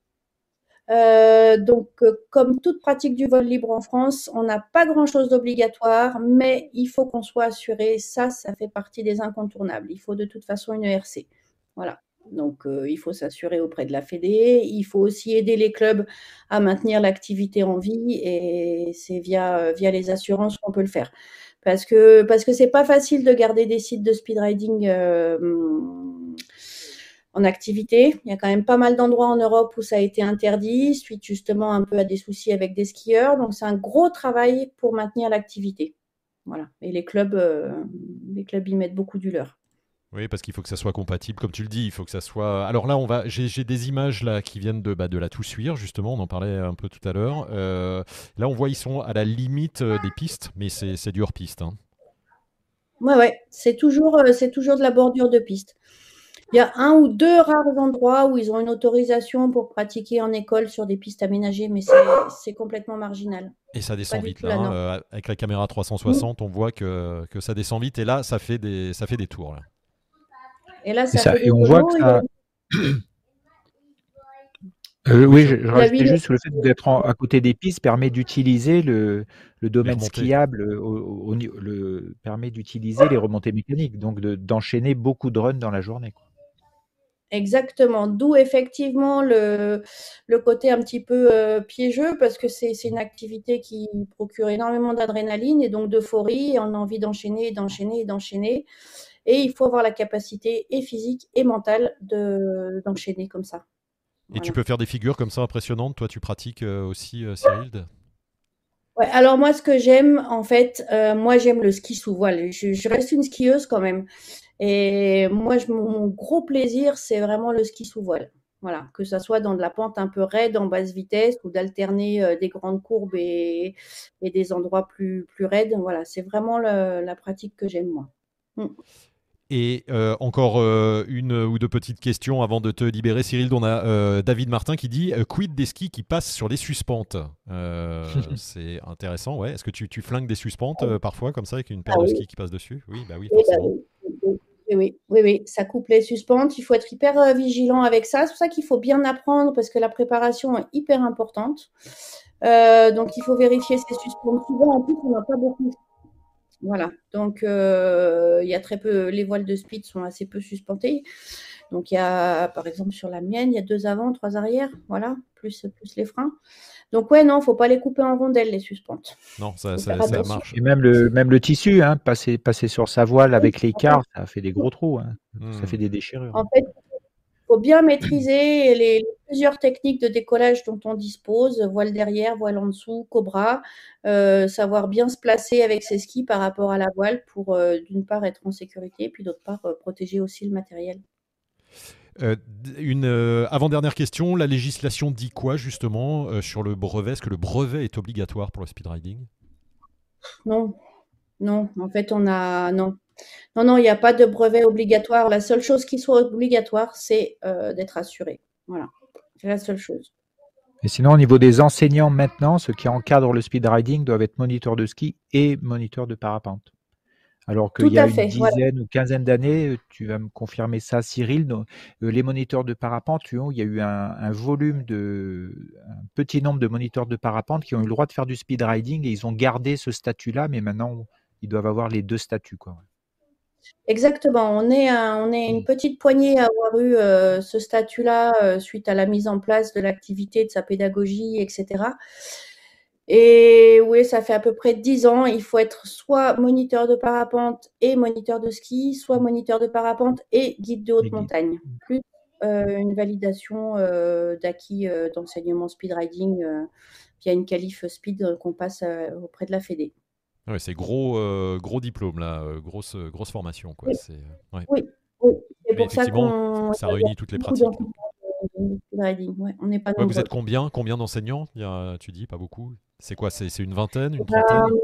Euh, donc, euh, comme toute pratique du vol libre en France, on n'a pas grand-chose d'obligatoire, mais il faut qu'on soit assuré. Ça, ça fait partie des incontournables. Il faut de toute façon une ERC. Voilà. Donc, euh, il faut s'assurer auprès de la Fédé. Il faut aussi aider les clubs à maintenir l'activité en vie et c'est via, les assurances qu'on peut le faire parce que parce que c'est pas facile de garder des sites de speed riding en activité. Il y a quand même pas mal d'endroits en Europe où ça a été interdit, suite justement un peu à des soucis avec des skieurs. Donc c'est un gros travail pour maintenir l'activité. Voilà. Et les clubs, euh, les clubs y mettent beaucoup du leur. Oui, parce qu'il faut que ça soit compatible, comme tu le dis, il faut que ça soit. Alors là, on va, j'ai des images là qui viennent de, bah, de la Toussuire, justement, on en parlait un peu tout à l'heure. Euh, là, on voit ils sont à la limite euh, des pistes, mais c'est du hors-piste. Hein. Ouais, ouais, c'est toujours, euh, c'est toujours de la bordure de piste. Il y a un ou deux rares endroits où ils ont une autorisation pour pratiquer en école sur des pistes aménagées, mais c'est complètement marginal. Et ça descend vite là, hein, avec la caméra 360, on voit que, que, ça descend vite et là, ça fait des, ça fait des tours. Là. Et là, ça, fait on voit que ça. Euh, oui, je, je juste sur le fait d'être à côté des pistes permet d'utiliser le, le, domaine skiable, au, le, permet d'utiliser les remontées mécaniques, donc d'enchaîner beaucoup de runs dans la journée. Exactement, d'où effectivement le, le, côté un petit peu euh, piégeux parce que c'est une activité qui procure énormément d'adrénaline et donc d'euphorie et on a envie d'enchaîner, d'enchaîner et d'enchaîner. Et il faut avoir la capacité et physique et mentale d'enchaîner comme ça. Et tu peux faire des figures comme ça impressionnantes. Toi, tu pratiques euh, aussi, euh, Cyril? Ouais, alors moi, ce que j'aime, en fait, euh, moi, j'aime le ski sous voile. Je, je reste une skieuse quand même. Et moi, je, mon gros plaisir, c'est vraiment le ski sous voile. Voilà, que ça soit dans de la pente un peu raide en basse vitesse ou d'alterner euh, des grandes courbes et, et, des endroits plus, plus raides. Voilà, c'est vraiment le, la pratique que j'aime, moi. Mm. Et euh, encore euh, une ou deux petites questions avant de te libérer, Cyril. On a euh, David Martin qui dit Quid des skis qui passent sur les suspentes? C'est intéressant, ouais. Est-ce que tu, tu, flingues des suspentes parfois, comme ça, avec une paire ah, de skis qui passe dessus? Oui, bah oui, forcément. Oui, oui, oui, oui, ça coupe les suspentes. Il faut être hyper vigilant avec ça. C'est pour ça qu'il faut bien apprendre parce que la préparation est hyper importante. donc, il faut vérifier ces suspentes. Souvent, en plus, on n'a pas beaucoup voilà, donc euh, il y a très peu, les voiles de speed sont assez peu suspentées. Donc il y a, par exemple, sur la mienne, il y a deux avant, trois arrière, voilà, plus, plus les freins. Donc ouais, non, faut pas les couper en rondelles, les suspentes. Non, ça, ça, marche. Et même le, même le tissu, hein, passer, passer sur sa voile avec l'écart, ça fait des gros trous, hein. ça hmm. fait des déchirures. En fait, faut bien maîtriser les, plusieurs techniques de décollage dont on dispose, voile derrière, voile en dessous, cobra, euh, savoir bien se placer avec ses skis par rapport à la voile pour euh, d'une part être en sécurité, puis d'autre part euh, protéger aussi le matériel. Une avant-dernière question, la législation dit quoi justement sur le brevet? Est-ce que le brevet est obligatoire pour le speed riding Non, non, en fait on a non. Non, non, il n'y a pas de brevet obligatoire. La seule chose qui soit obligatoire, c'est euh, d'être assuré. Voilà, c'est la seule chose. Et sinon, au niveau des enseignants maintenant, ceux qui encadrent le speed riding doivent être moniteurs de ski et moniteurs de parapente. Alors qu'il y a une dizaine ou quinzaine d'années, tu vas me confirmer ça, Cyril, euh, les moniteurs de parapente, il y a eu un, volume de, un petit nombre de moniteurs de parapente qui ont eu le droit de faire du speed riding et ils ont gardé ce statut-là, mais maintenant, ils doivent avoir les deux statuts. Quoi. Exactement, on est, on est une petite poignée à avoir eu euh, ce statut-là euh, suite à la mise en place de l'activité, de sa pédagogie, etc. Et oui, ça fait à peu près dix ans. Il faut être soit moniteur de parapente et moniteur de ski, soit moniteur de parapente et guide de haute montagne, plus euh, une validation d'acquis d'enseignement speed riding via une qualif speed qu'on passe auprès de la Fédé. Ouais, c'est gros, euh, gros diplôme là, euh, grosse, euh, grosse formation quoi. Oui, oui, oui. c'est pour ça qu'on ça réunit toutes les pratiques. on n'est pas vous êtes combien, combien d'enseignants? Tu dis pas beaucoup. C'est quoi C'est une vingtaine, une trentaine?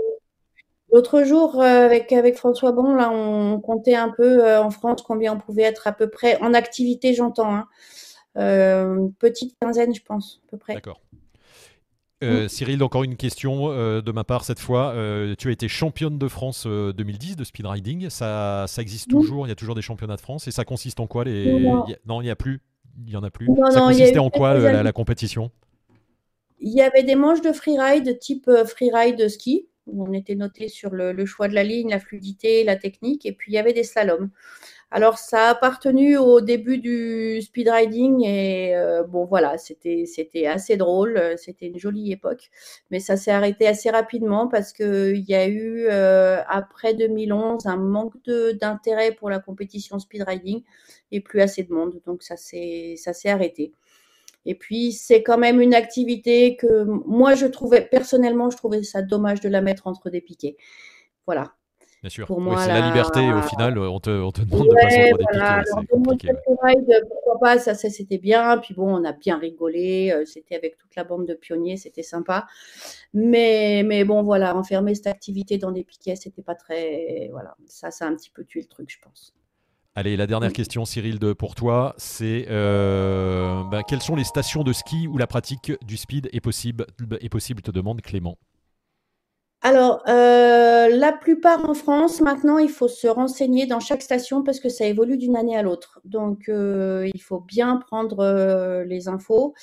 L'autre jour, avec, avec François Bon, là, on comptait un peu en France combien on pouvait être à peu près en activité, j'entends. Hein. une petite quinzaine, je pense, à peu près. D'accord. Euh, Cyril, encore une question euh, de ma part cette fois. Euh, tu as été championne de France 2010 de speed riding. Ça, ça existe toujours. Il y a toujours des championnats de France. Et ça consiste en quoi les... Non, il n'y a plus. Il y en a plus. ça consistait en quoi la, compétition? Il y avait des manches de freeride type freeride ski. Où on était noté sur le, choix de la ligne, la fluidité, la technique. Et puis il y avait des slaloms. Alors, ça a appartenu au début du speed riding et euh, bon, voilà, c'était assez drôle, euh, c'était une jolie époque, mais ça s'est arrêté assez rapidement parce que il y a eu euh, après 2011 un manque d'intérêt pour la compétition speed riding et plus assez de monde, donc ça s'est arrêté. Et puis c'est quand même une activité que moi je trouvais personnellement, je trouvais ça dommage de la mettre entre des piquets. Voilà, Bien sûr. c'est la... liberté. Au final, on te, on te demande de passer entre des piquets. pourquoi pas Ça, c'était bien. Puis bon, on a bien rigolé. Euh, c'était avec toute la bande de pionniers. C'était sympa. Mais, mais bon, voilà, enfermer cette activité dans des piquets, c'était pas très. Voilà, ça, ça a un petit peu tué le truc, je pense. Allez, la dernière question, Cyril, de, pour toi, c'est euh, bah, quelles sont les stations de ski où la pratique du speed est possible, est possible te demande Clément alors, euh, la plupart en France, maintenant, il faut se renseigner dans chaque station parce que ça évolue d'une année à l'autre. Donc, euh, il faut bien prendre les infos.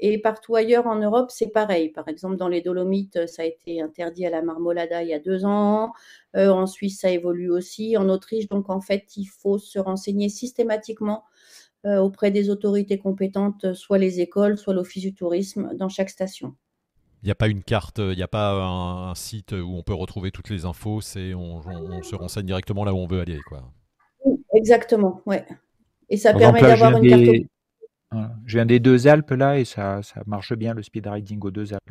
Et partout ailleurs en Europe, c'est pareil. Par exemple, dans les Dolomites, ça a été interdit à la Marmolada il y a deux ans. en Suisse, ça évolue aussi. En Autriche, donc en fait, il faut se renseigner systématiquement auprès des autorités compétentes, soit les écoles, soit l'Office du tourisme, dans chaque station. Il n'y a pas une carte, il n'y a pas un, site où on peut retrouver toutes les infos, c'est on, se renseigne directement là où on veut aller. Quoi. Exactement, ouais. Et ça permet d'avoir une carte. Je viens des deux Alpes là et ça, ça marche bien le speed riding aux deux Alpes.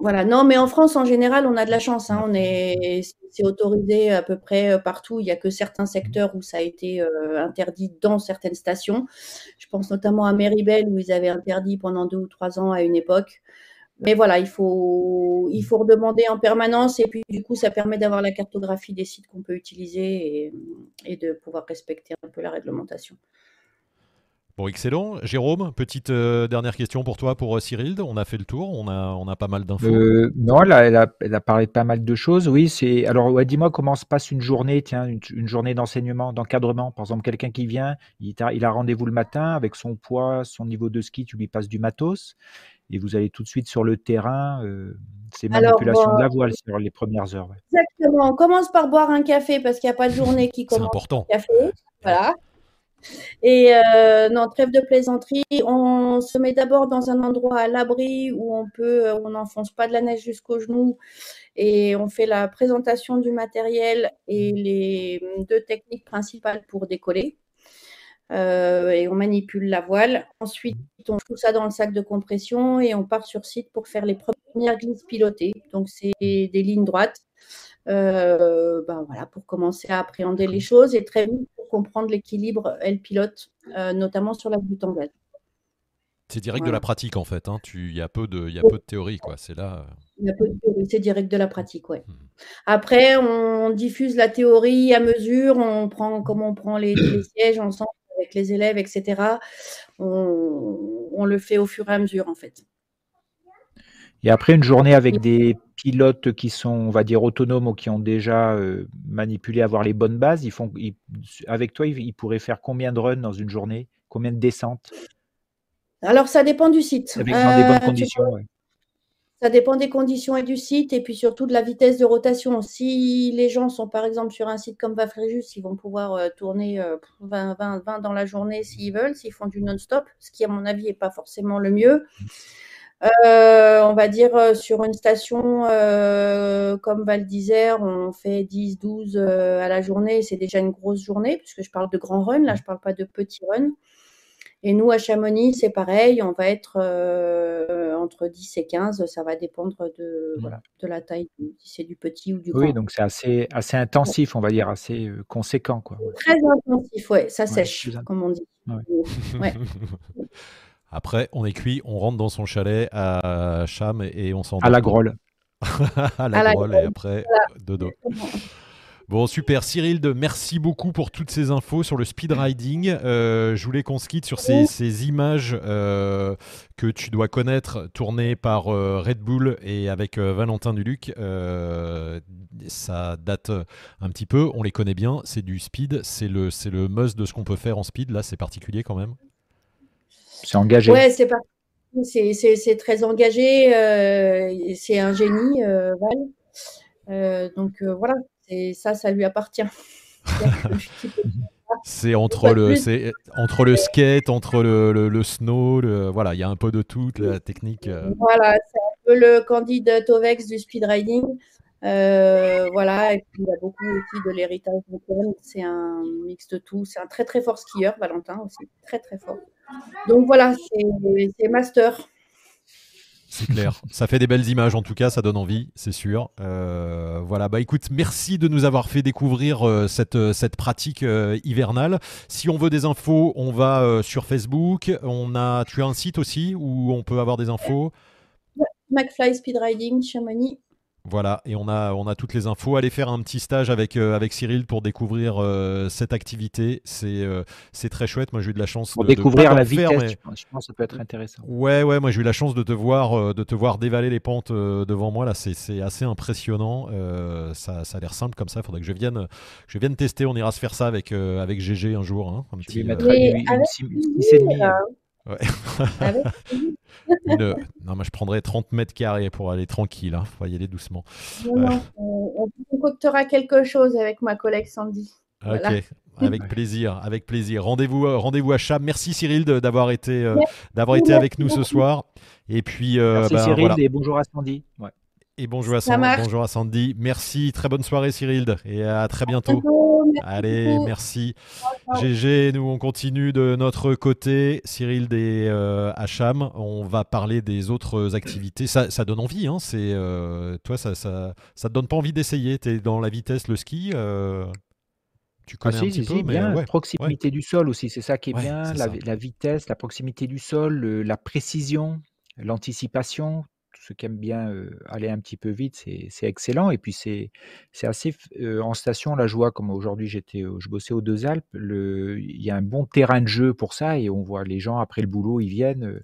Voilà, non, mais en France, en général, on a de la chance. Hein. On est, c'est autorisé à peu près euh, partout. Il n'y a que certains secteurs où ça a été euh, interdit dans certaines stations. Je pense notamment à Meribel où ils avaient interdit pendant deux ou trois ans à une époque. Mais voilà, il faut, il faut redemander en permanence et puis du coup, ça permet d'avoir la cartographie des sites qu'on peut utiliser et, et de pouvoir respecter un peu la réglementation. Bon, excellent. Jérôme, petite euh, dernière question pour toi, pour euh, Cyril. On a fait le tour, on a, on a pas mal d'infos. Euh, non, elle a, elle, a, elle a, parlé de pas mal de choses. Oui, c'est. Alors, ouais, dis-moi comment se passe une journée, tiens, une, une journée d'enseignement, d'encadrement. Par exemple, quelqu'un qui vient, il, a, il a rendez-vous le matin avec son poids, son niveau de ski, tu lui passes du matos et vous allez tout de suite sur le terrain. Euh, c'est manipulation Alors, bon, de la voile sur les premières heures. Ouais. Exactement. On commence par boire un café parce qu'il n'y a pas de journée qui commence. C'est important. Café. Voilà. Et euh, non, trêve de plaisanterie, on se met d'abord dans un endroit à l'abri où on peut, on n'enfonce pas de la neige jusqu'aux genoux et on fait la présentation du matériel et les deux techniques principales pour décoller. Euh, et on manipule la voile. Ensuite, on fout ça dans le sac de compression et on part sur site pour faire les premières glisses pilotées. Donc, c'est des lignes droites. Euh, ben voilà, pour commencer à appréhender les choses et très vite pour comprendre l'équilibre, elle pilote, euh, notamment sur la butte en gaz. C'est direct voilà. de la pratique en fait. Hein. Il y a peu de, y a peu de théorie quoi. C'est là. Il y a peu de théorie, c'est direct de la pratique, ouais. Mmh. Après, on diffuse la théorie à mesure. On prend, comme on prend les, les sièges ensemble avec les élèves, etc. On, on le fait au fur et à mesure en fait. Et après, une journée avec des pilotes qui sont, on va dire, autonomes ou qui ont déjà euh, manipulé, avoir les bonnes bases, ils font, ils, avec toi, ils, ils, pourraient faire combien de runs dans une journée? Combien de descentes? Alors, ça dépend du site. Avec dans euh, des bonnes conditions, ouais. Ça dépend des conditions et du site et puis surtout de la vitesse de rotation. Si les gens sont par exemple sur un site comme Vafréjus, ils vont pouvoir euh, tourner euh, 20, 20, 20 dans la journée s'ils veulent, s'ils font du non-stop, ce qui à mon avis n'est pas forcément le mieux. Euh, on va dire euh, sur une station euh, comme Val d'Isère, on fait 10, 12 euh, à la journée, c'est déjà une grosse journée, puisque je parle de grands runs, là je parle pas de petits runs. Et nous à Chamonix, c'est pareil, on va être entre 10 et 15, ça va dépendre de, mmh. voilà, de la taille, si c'est du petit ou du grand. Oui, donc c'est assez, assez intensif, on va dire, assez conséquent. Quoi. Très intensif, ouais, ça sèche, ouais, comme on dit. Ouais. Après, on est cuit, on rentre dans son chalet à Cham et on s'en À la grolle. à la, à grolle et après, voilà. dodo. Bon, super. Cyril, merci beaucoup pour toutes ces infos sur le speed riding. Euh, je voulais qu'on se quitte sur ces, ces images euh, que tu dois connaître, tournées par euh, Red Bull et avec euh, Valentin Duluc. Euh, ça date un petit peu, on les connaît bien. C'est du speed, c'est le, le must de ce qu'on peut faire en speed. Là, c'est particulier quand même. C'est engagé. Ouais, c'est pas. C'est très engagé. Euh, c'est un génie, euh, Val. Euh, donc voilà, ça, ça lui appartient. c'est entre le, c'est entre le skate, entre le, le, le snow, le, voilà, il y a un peu de tout, la technique. Voilà, c'est un peu le Candide Tovex du speed riding. Euh, voilà, et puis il y a beaucoup aussi de l'héritage C'est un mix de tout. C'est un très très fort skieur, Valentin aussi, très très fort. Donc voilà, c'est master. C'est clair. ça fait des belles images en tout cas, ça donne envie, c'est sûr. Euh, voilà, bah écoute, merci de nous avoir fait découvrir euh, cette, euh, cette pratique euh, hivernale. Si on veut des infos, on va sur Facebook. On a, tu as un site aussi où on peut avoir des infos? McFly Speed Riding, Chamonix. Voilà, et on a, on a toutes les infos. Allez faire un petit stage avec, euh, avec Cyril pour découvrir euh, cette activité. C'est euh, très chouette. Moi, j'ai eu de la chance pour de, découvrir de la vitesse. Mais... Je, pense, je, pense, que ça peut être intéressant. Ouais, ouais. Moi, j'ai eu la chance de te voir, de te voir dévaler les pentes devant moi. Là, c'est assez impressionnant. ça, ça a l'air simple comme ça. Il faudrait que je vienne, je vienne tester. On ira se faire ça avec, avec GG un jour. Hein, un je petit, vais mettre une, une, une, Ouais. Une... Non, moi je prendrais 30 mètres carrés pour aller tranquille. Hein. Faut y aller doucement. Non, non, euh... on concoctera quelque chose avec ma collègue Sandy. Ok, voilà. avec plaisir, avec plaisir. Rendez-vous, euh, rendez-vous à Cham. Merci Cyril d'avoir été, euh, d'avoir été avec nous ce soir. Et puis, euh, Merci bah, Cyril voilà. et bonjour à Sandy. Ouais. Et bonjour à, Sandy, bonjour à Sandy. Merci, très bonne soirée Cyril et à très bientôt. Allez, merci. GG, nous on continue de notre côté. Cyril des euh, Hacham, on va parler des autres activités. Ça, donne envie, hein, c'est, euh, toi ça, ça, ça te donne pas envie d'essayer Tu es dans la vitesse, le ski euh, tu connais ah, un petit peu, bien. Mais proximité du sol aussi, c'est ça qui est bien. La, vitesse, la proximité du sol, la précision, l'anticipation, ceux qui aiment bien aller un petit peu vite, c'est excellent. Et puis c'est assez en station, la joie, comme aujourd'hui j'étais, je bossais aux Deux Alpes. Il y a un bon terrain de jeu pour ça et on voit les gens après le boulot, ils viennent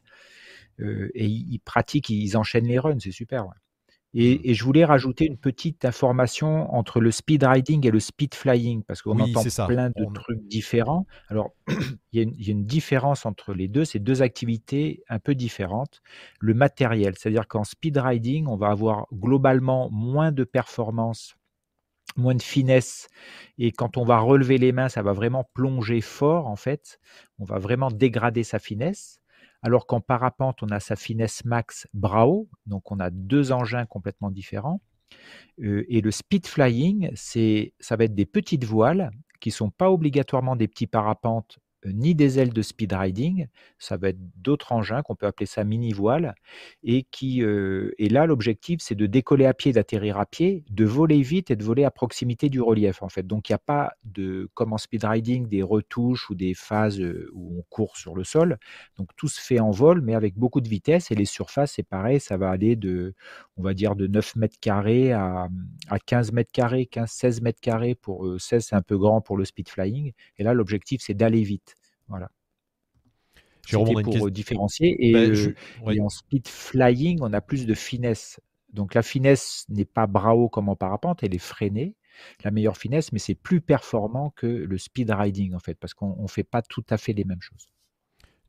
et ils, pratiquent, ils enchaînent les runs, c'est super. Et, je voulais rajouter une petite information entre le speed riding et le speed flying, parce qu'on entend plein de trucs différents. Alors, il y, a une différence entre les deux, c'est deux activités un peu différentes. Le matériel, c'est-à-dire qu'en speed riding, on va avoir globalement moins de performance moins de finesse et quand on va relever les mains, ça va vraiment plonger fort en fait. On va vraiment dégrader sa finesse alors qu'en parapente, on a sa finesse max Brao, donc on a deux engins complètement différents. Euh, et le speed flying, ça va être des petites voiles qui sont pas obligatoirement des petits parapentes ni des ailes de speed riding, ça va être d'autres engins qu'on peut appeler ça mini voile et qui euh, et là l'objectif c'est de décoller à pied, d'atterrir à pied, de voler vite et de voler à proximité du relief en fait. Donc il n'y a pas de comme en speed riding des retouches ou des phases euh, où on court sur le sol. Donc tout se fait en vol mais avec beaucoup de vitesse et les surfaces c'est pareil, ça va aller de on va dire de 9 mètres carrés à, à 15 mètres carrés, 15 16 mètres carrés pour 16 c'est un peu grand pour le speed flying et là l'objectif c'est d'aller vite. Voilà. C'était pour différencier. Ben, et, en speed flying, on a plus de finesse. Donc la finesse n'est pas bravo comme en parapente, elle est freinée, la meilleure finesse, mais c'est plus performant que le speed riding en fait, parce qu'on ne fait pas tout à fait les mêmes choses.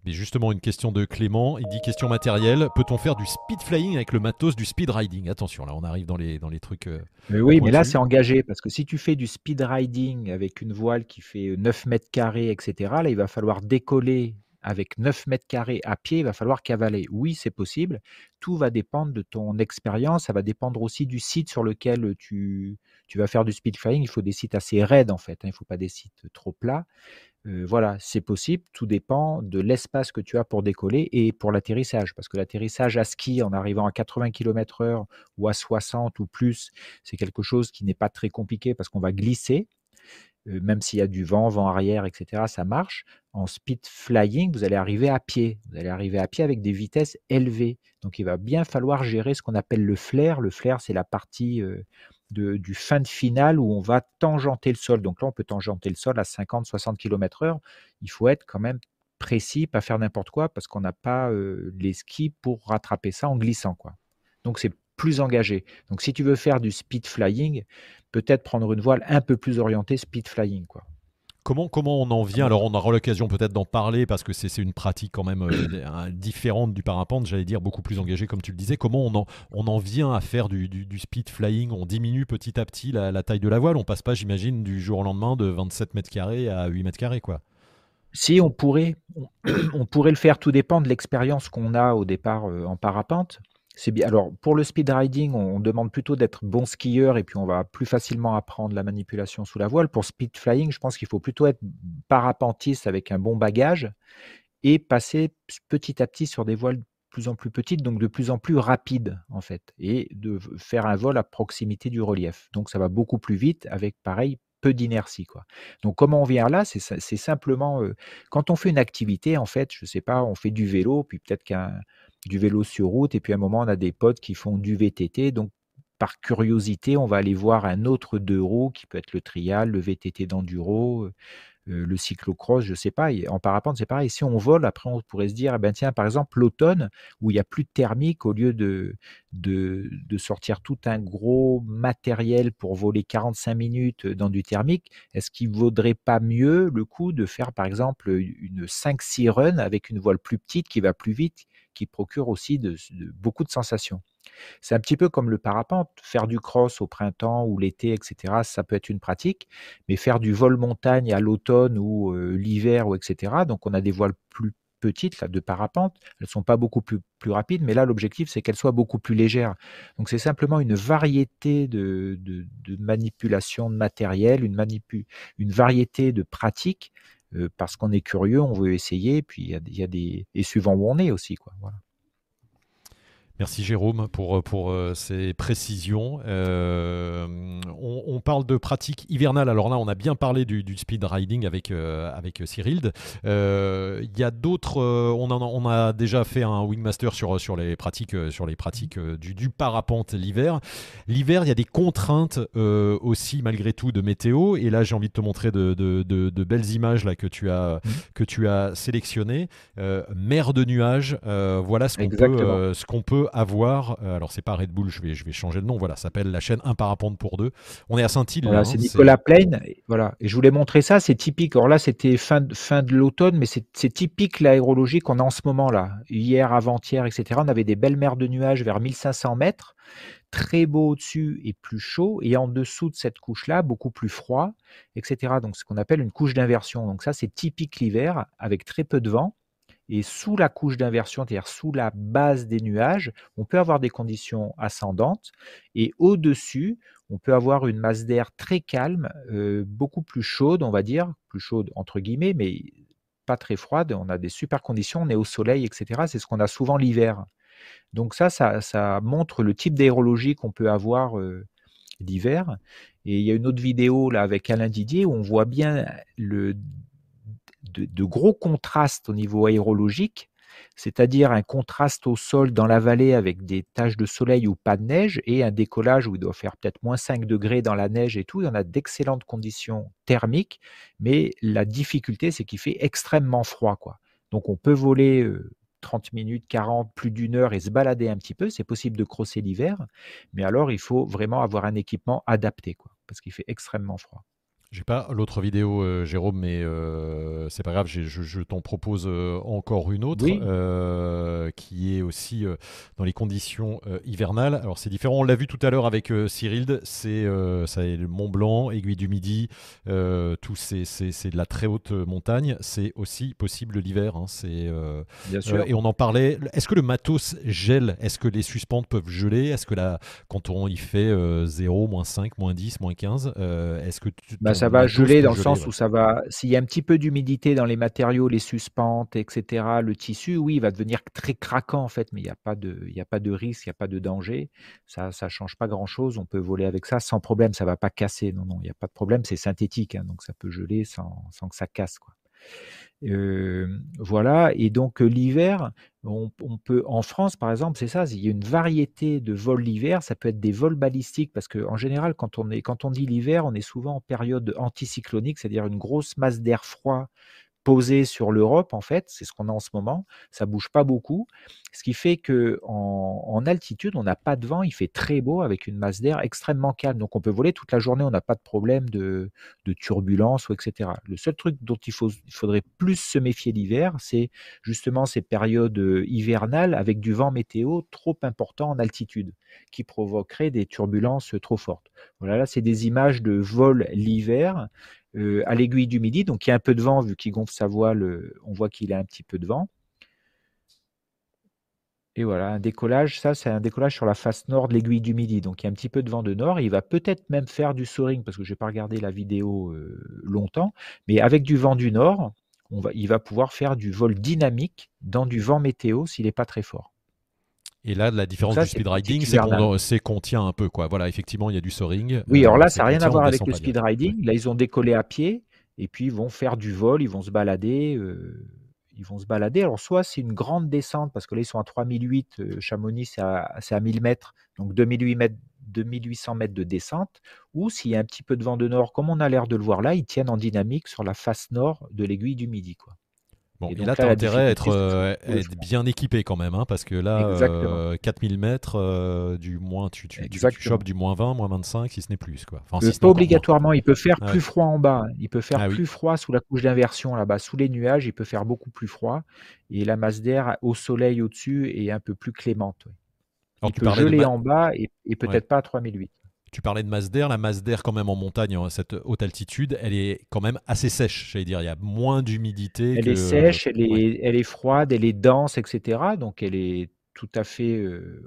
Mais justement, une question de Clément. Il dit question matérielle. Peut-on faire du speed flying avec le matos du speed riding? Attention, là, on arrive dans les, dans les trucs. Euh, mais oui, mais là, c'est engagé. Parce que si tu fais du speed riding avec une voile qui fait 9 mètres carrés, etc., là, il va falloir décoller avec 9 mètres carrés à pied, il va falloir cavaler. Oui, c'est possible. Tout va dépendre de ton expérience. Ça va dépendre aussi du site sur lequel tu, tu vas faire du speed flying. Il faut des sites assez raides, en fait. Hein. Il ne faut pas des sites trop plats voilà, c'est possible, tout dépend de l'espace que tu as pour décoller et pour l'atterrissage. Parce que l'atterrissage à ski en arrivant à 80 km/h ou à 60 ou plus, c'est quelque chose qui n'est pas très compliqué parce qu'on va glisser. même s'il y a du vent, vent arrière, etc., ça marche. En speed flying, vous allez arriver à pied. Vous allez arriver à pied avec des vitesses élevées. Donc il va bien falloir gérer ce qu'on appelle le flair. Le flair, c'est la partie du fin de finale où on va tangenter le sol. Donc là, on peut tangenter le sol à 50-60 km/h. Il faut être quand même précis, pas faire n'importe quoi, parce qu'on n'a pas les skis pour rattraper ça en glissant. Quoi. Donc c'est plus engagé. Donc si tu veux faire du speed flying, peut-être prendre une voile un peu plus orientée speed flying. Quoi. Comment, comment on en vient Alors, on aura l'occasion peut-être d'en parler parce que c'est une pratique quand même euh, différente du parapente, j'allais dire beaucoup plus engagée, comme tu le disais. Comment on en, on en vient à faire du, du, speed flying? On diminue petit à petit la, taille de la voile? On passe pas, j'imagine, du jour au lendemain de 27 mètres carrés à 8 mètres carrés, quoi. Si on pourrait, on pourrait le faire. Tout dépend de l'expérience qu'on a au départ euh, en parapente. C'est bien. Alors, pour le speed riding, on, demande plutôt d'être bon skieur et puis on va plus facilement apprendre la manipulation sous la voile. Pour speed flying, je pense qu'il faut plutôt être parapentiste avec un bon bagage et passer petit à petit sur des voiles de plus en plus petites, donc de plus en plus rapides en fait, et de faire un vol à proximité du relief. Donc ça va beaucoup plus vite avec pareil peu d'inertie quoi. Donc comment on vient là, c'est simplement euh, quand on fait une activité en fait, je sais pas, on fait du vélo, puis peut-être qu'un du vélo sur route, et puis à un moment, on a des potes qui font du VTT. Donc, par curiosité, on va aller voir un autre deux roues qui peut être le trial, le VTT d'enduro, euh, le cyclocross, je sais pas. en parapente, c'est pareil. Si on vole, après, on pourrait se dire, eh ben, tiens, par exemple, l'automne, où il n'y a plus de thermique, au lieu de, de, de, sortir tout un gros matériel pour voler 45 minutes dans du thermique, est-ce qu'il vaudrait pas mieux le coup de faire, par exemple, une 5-6 run avec une voile plus petite qui va plus vite, qui procure aussi beaucoup de sensations. C'est un petit peu comme le parapente. Faire du cross au printemps ou l'été, etc., ça peut être une pratique, mais faire du vol montagne à l'automne ou l'hiver, ou etc., donc on a des voiles plus petites, là, de parapente. Elles sont pas beaucoup plus, rapides, mais là, l'objectif, c'est qu'elles soient beaucoup plus légères. Donc, c'est simplement une variété de, de, de manipulation de matériel, une, une variété de pratiques, parce qu'on est curieux, on veut essayer, puis il y a, des... Et suivant où on est aussi, quoi. Voilà. Merci Jérôme pour, pour euh, ces précisions. Euh, on, on, parle de pratique hivernale. Alors là, on a bien parlé du, du speed riding avec, euh, avec Cyril. Euh, il y a d'autres. Euh, on, on, a déjà fait un wingmaster sur, sur les pratiques, sur les pratiques du, du parapente l'hiver. L'hiver, il y a des contraintes aussi malgré tout de météo. Et là, j'ai envie de te montrer de, de, de, de, belles images là que tu as, mmh. que tu as sélectionnées. mer de nuages. voilà ce qu'on peut, ce qu'on peut avoir. Euh, alors, c'est pas Red Bull, je vais, je vais changer le nom. Voilà, ça s'appelle la chaîne Un parapente pour deux. On est à Saint-Île. Voilà, c'est Nicolas Plaine. Voilà. Et je voulais montrer ça. C'est typique. Alors là, c'était fin, de, fin de l'automne, mais c'est typique l'aérologie qu'on a en ce moment là. Hier, avant-hier, etc. On avait des belles mers de nuages vers 1500 mètres très beau au-dessus et plus chaud, et en dessous de cette couche-là, beaucoup plus froid, etc. Donc, ce qu'on appelle une couche d'inversion. Donc, ça, c'est typique l'hiver, avec très peu de vent. Et sous la couche d'inversion, c'est-à-dire sous la base des nuages, on peut avoir des conditions ascendantes. Et au-dessus, on peut avoir une masse d'air très calme, euh, beaucoup plus chaude, on va dire, plus chaude entre guillemets, mais pas très froide. On a des super conditions, on est au soleil, etc. C'est ce qu'on a souvent l'hiver. Donc ça, ça, montre le type d'aérologie qu'on peut avoir euh, l'hiver. Et il y a une autre vidéo là avec Alain Didier où on voit bien le de, gros contrastes au niveau aérologique, c'est-à-dire un contraste au sol dans la vallée avec des taches de soleil ou pas de neige et un décollage où il doit faire peut-être moins 5 degrés dans la neige et tout. Il y en a d'excellentes conditions thermiques, mais la difficulté, c'est qu'il fait extrêmement froid. Quoi. Donc on peut voler euh, 30 minutes, 40, plus d'une heure et se balader un petit peu. C'est possible de crosser l'hiver, mais alors il faut vraiment avoir un équipement adapté, quoi, parce qu'il fait extrêmement froid. J'ai pas l'autre vidéo, euh, Jérôme, mais euh, c'est pas grave, je, je t'en propose euh, encore une autre oui. Qui est aussi dans les conditions hivernales. Alors c'est différent, on l'a vu tout à l'heure avec Cyril, c'est le Mont Blanc, Aiguille du Midi, tout c'est de la très haute montagne, c'est aussi possible l'hiver. Hein, Bien sûr. et on en parlait. Est-ce que le matos gèle? Est-ce que les suspentes peuvent geler? Est-ce que la, quand on y fait 0, moins 5, moins 10, moins 15, est-ce que tu, bah, ça va geler dans le sens ouais. où ça va, s'il y a un petit peu d'humidité dans les matériaux, les suspentes, etc., le tissu, oui, il va devenir très craquant en fait, mais il n'y a pas de, il y a pas de risque, il n'y a pas de danger. Ça, ça change pas grand chose. On peut voler avec ça sans problème. Ça va pas casser. Non, non, il n'y a pas de problème. C'est synthétique, hein, donc ça peut geler sans, sans que ça casse, quoi. Euh, voilà, et donc l'hiver, on, peut, en France par exemple, c'est ça, il y a une variété de vols l'hiver, ça peut être des vols balistiques, parce qu'en général, quand on, est, quand on dit l'hiver, on est souvent en période anticyclonique, c'est-à-dire une grosse masse d'air froid posé sur l'Europe, en fait, c'est ce qu'on a en ce moment, ça bouge pas beaucoup, ce qui fait que en, altitude, on n'a pas de vent, il fait très beau avec une masse d'air extrêmement calme, donc on peut voler toute la journée, on n'a pas de problème de, de, turbulence ou etc. Le seul truc dont il, il faudrait plus se méfier l'hiver, c'est justement ces périodes hivernales avec du vent météo trop important en altitude, qui provoquerait des turbulences trop fortes. Voilà, là, c'est des images de vol l'hiver euh, à l'aiguille du midi. Donc il y a un peu de vent, vu qu'il gonfle sa voile, on voit qu'il a un petit peu de vent. Et voilà, un décollage, ça c'est un décollage sur la face nord de l'aiguille du midi. Donc il y a un petit peu de vent de nord. il va peut-être même faire du soaring, parce que je n'ai pas regardé la vidéo euh, longtemps, mais avec du vent du nord, il va pouvoir faire du vol dynamique dans du vent météo s'il n'est pas très fort. Et là, la différence ça, du speed riding, c'est qu'on tient un peu. Quoi. Voilà, effectivement, il y a du soaring. Oui, alors là, ça n'a rien à voir avec le speed riding. Là, ils ont décollé à pied et puis ils vont faire du vol, ils vont se balader. Euh, ils vont se balader. Alors, soit c'est une grande descente, parce que là, ils sont à 3008, euh, Chamonix, c'est à, à 1000 mètres, donc 2008 mètres, 2800 mètres de descente, ou s'il y a un petit peu de vent de nord, comme on a l'air de le voir là, ils tiennent en dynamique sur la face nord de l'aiguille du Midi. Quoi. Bon, et, et là, tu as intérêt à être, euh, être, bien équipé quand même, hein, parce que là, euh, 4000 mètres, euh, du moins, tu, tu, tu, tu, chopes du moins 20, moins 25, si ce n'est plus. Quoi. Enfin, si pas obligatoirement, il peut faire plus froid en bas. Il peut faire ah, plus oui. froid sous la couche d'inversion là-bas. Sous les nuages, il peut faire beaucoup plus froid. Et la masse d'air au soleil au-dessus est un peu plus clémente. Ouais. Alors, il peut geler de... en bas et, et peut-être ouais. pas à 3008. Tu parlais de masse d'air, la masse d'air quand même en montagne, à cette haute altitude, elle est quand même assez sèche, j'allais dire. Il y a moins d'humidité. Elle est sèche, elle est, elle est froide, elle est dense, etc. Donc elle est tout à fait, euh,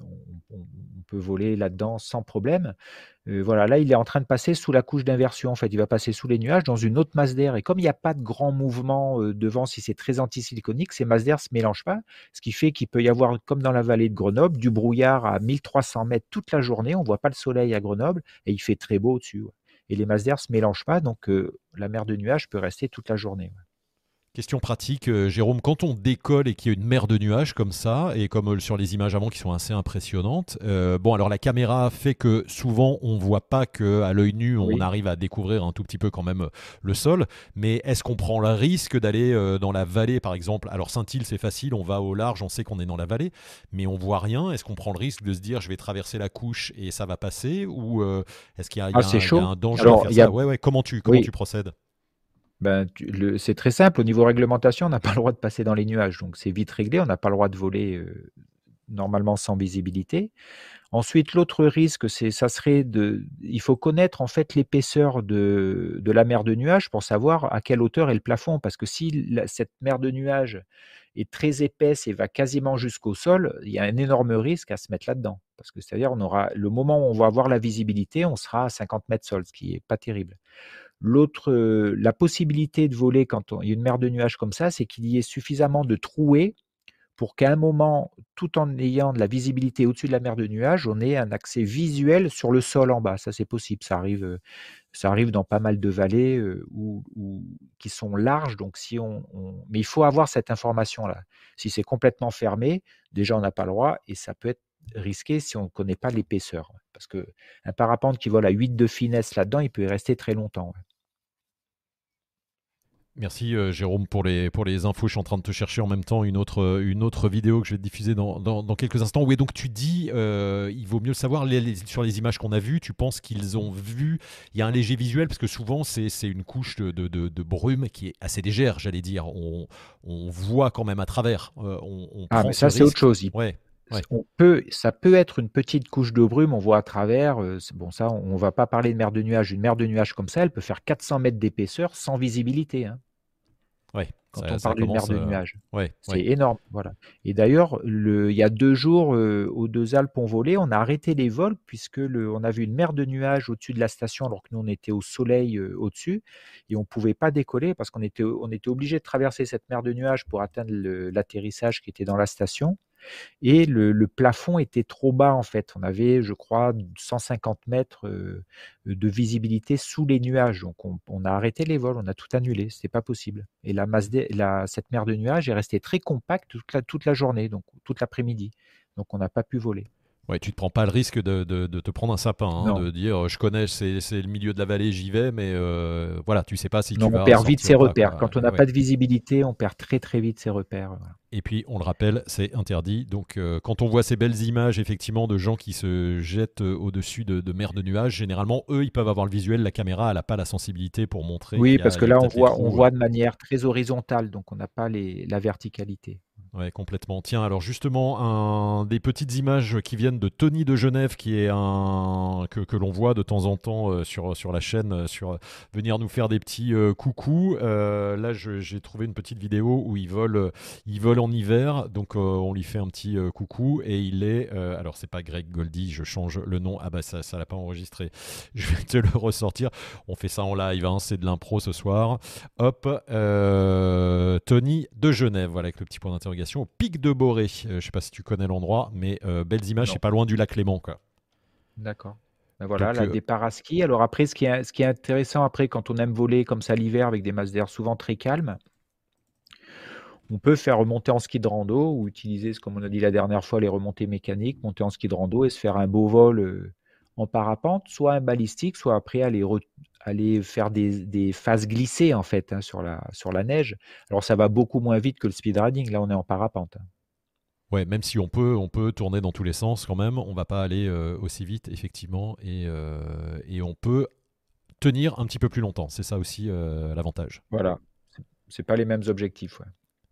on, peut voler là-dedans sans problème. Euh, voilà, là, il est en train de passer sous la couche d'inversion. Il va passer sous les nuages dans une autre masse d'air. Et comme il n'y a pas de grand mouvement euh, devant, si c'est très antisiliconique, ces masses d'air ne se mélangent pas. Ce qui fait qu'il peut y avoir, comme dans la vallée de Grenoble, du brouillard à 1300 mètres toute la journée. On ne voit pas le soleil à Grenoble et il fait très beau au-dessus. Et les masses d'air ne se mélangent pas. Donc, la mer de nuages peut rester toute la journée. Question pratique, euh, Jérôme, quand on décolle et qu'il y a une mer de nuages comme ça, et comme euh, sur les images avant qui sont assez impressionnantes, euh, bon alors la caméra fait que souvent on voit pas que à l'œil nu on arrive à découvrir un tout petit peu quand même le sol, mais est-ce qu'on prend le risque d'aller dans la vallée par exemple? Alors Saint-Île c'est facile, on va au large, on sait qu'on est dans la vallée, mais on voit rien. Est-ce qu'on prend le risque de se dire je vais traverser la couche et ça va passer, ou est-ce qu'il y, a, un danger à faire ça? Comment tu comment tu procèdes? Ben, c'est très simple. Au niveau réglementation, on n'a pas le droit de passer dans les nuages. Donc, c'est vite réglé. On n'a pas le droit de voler euh, normalement sans visibilité. Ensuite, l'autre risque, c'est, ça serait de, il faut connaître en fait l'épaisseur de, de, la mer de nuages pour savoir à quelle hauteur est le plafond. Parce que si cette mer de nuages est très épaisse et va quasiment jusqu'au sol, il y a un énorme risque à se mettre là-dedans. Parce que c'est-à-dire, on aura, le moment où on va avoir la visibilité, on sera à 50 mètres sol, ce qui est pas terrible. L'autre, la possibilité de voler quand il y a une mer de nuages comme ça, c'est qu'il y ait suffisamment de trouées pour qu'à un moment, tout en ayant de la visibilité au-dessus de la mer de nuages, on ait un accès visuel sur le sol en bas. Ça, c'est possible. Ça arrive, ça arrive dans pas mal de vallées qui sont larges. Donc, si on, mais il faut avoir cette information-là. Si c'est complètement fermé, déjà, on n'a pas le droit et ça peut être risqué si on ne connaît pas l'épaisseur. Parce qu'un parapente qui vole à 8 de finesse là-dedans, il peut y rester très longtemps. Merci euh, Jérôme pour les, pour les infos. Je suis en train de te chercher en même temps une autre, euh, une autre vidéo que je vais diffuser dans, dans, quelques instants. Oui, donc tu dis, euh, il vaut mieux le savoir sur les images qu'on a vues. Tu penses qu'ils ont vu, il y a un léger visuel parce que souvent c'est une couche de, de, de, brume qui est assez légère, j'allais dire. On, on, voit quand même à travers. On, ah, mais ça c'est autre chose. Ouais. On peut, ça peut être une petite couche de brume, on voit à travers. bon, ça, on ne va pas parler de mer de nuages. Une mer de nuages comme ça, elle peut faire 400 mètres d'épaisseur sans visibilité. Hein. Quand on parle d'une mer de euh, nuages. c'est énorme. Voilà. Et d'ailleurs, il y a deux jours, euh, aux deux Alpes, on volait, on a arrêté les vols puisque le, on a vu une mer de nuages au-dessus de la station alors que nous, on était au soleil euh, au-dessus et on ne pouvait pas décoller parce qu'on était, on était obligé de traverser cette mer de nuages pour atteindre l'atterrissage qui était dans la station. Et le, plafond était trop bas en fait. On avait, je crois, 150 mètres de visibilité sous les nuages. Donc on, a arrêté les vols, on a tout annulé. C'était pas possible. Et la masse cette mer de nuages est restée très compacte toute la journée, donc toute l'après-midi. Donc on n'a pas pu voler. Ouais, tu te prends pas le risque de, de, te prendre un sapin, hein, de dire je connais, c'est le milieu de la vallée, j'y vais, mais euh, voilà, tu sais pas si tu vas. On perd vite ses repères. Quand on n'a pas de visibilité, on perd très très vite ses repères. Et puis, on le rappelle, c'est interdit. Donc, euh, quand on voit ces belles images, effectivement, de gens qui se jettent euh, au-dessus de, de mer de nuages, généralement, eux, ils peuvent avoir le visuel. La caméra, elle n'a pas la sensibilité pour montrer. Oui, parce que là, on voit, on voit de manière très horizontale, donc on n'a pas les, la verticalité. Ouais, complètement. Tiens, alors justement, un des petites images qui viennent de Tony de Genève, qui est un que, l'on voit de temps en temps euh, sur, sur la chaîne, euh, sur venir nous faire des petits euh, coucous. là, j'ai trouvé une petite vidéo où il vole, il vole en hiver, donc on lui fait un petit coucou et il est. alors, c'est pas Greg Goldie, je change le nom. Ah bah ça, ça l'a pas enregistré. Je vais te le ressortir. On fait ça en live, hein, c'est de l'impro ce soir. Hop, Tony de Genève, voilà avec le petit point d'interrogation au pic de Boré. Euh, je ne sais pas si tu connais l'endroit, mais euh, belles images, c'est pas loin du lac Léman. D'accord. Ben voilà, là, euh, des paraskis. Alors après, ce qui, est, ce qui est intéressant après, quand on aime voler comme ça l'hiver avec des masses d'air souvent très calmes, on peut faire remonter en ski de rando ou utiliser, comme on a dit la dernière fois, les remontées mécaniques, monter en ski de rando et se faire un beau vol en parapente, soit un balistique, soit après aller, aller faire des, phases glissées en fait hein, sur, la, sur la neige. Alors ça va beaucoup moins vite que le speed riding. Là, on est en parapente. Hein. Ouais, même si on peut, on peut tourner dans tous les sens quand même, on va pas aller euh, aussi vite effectivement, et, euh, et, on peut tenir un petit peu plus longtemps. C'est ça aussi euh, l'avantage. Voilà, c'est pas les mêmes objectifs.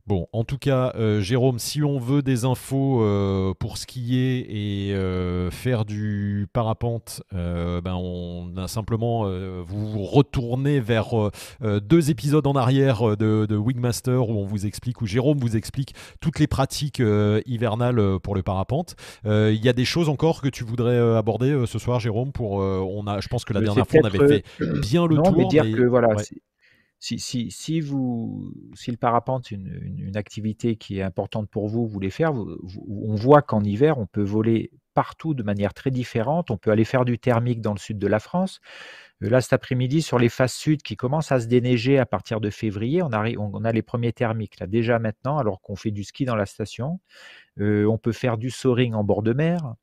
Bon, en tout cas, euh, Jérôme, si on veut des infos euh, pour skier et euh, faire du parapente, ben on a simplement vous retourner vers deux épisodes en arrière de, de, Wingmaster où on vous explique, où Jérôme vous explique toutes les pratiques hivernales pour le parapente. Il y a des choses encore que tu voudrais aborder ce soir, Jérôme. Pour on a, je pense que la dernière fois on avait fait bien le tour. Mais dire que voilà si, vous, si le parapente une, une, activité qui est importante pour vous, vous voulez faire, on voit qu'en hiver, on peut voler partout de manière très différente. On peut aller faire du thermique dans le sud de la France. Euh, là, cet après-midi, sur les faces sud qui commencent à se déneiger à partir de février, on a les premiers thermiques là déjà maintenant, alors qu'on fait du ski dans la station. Euh, on peut faire du soaring en bord de mer,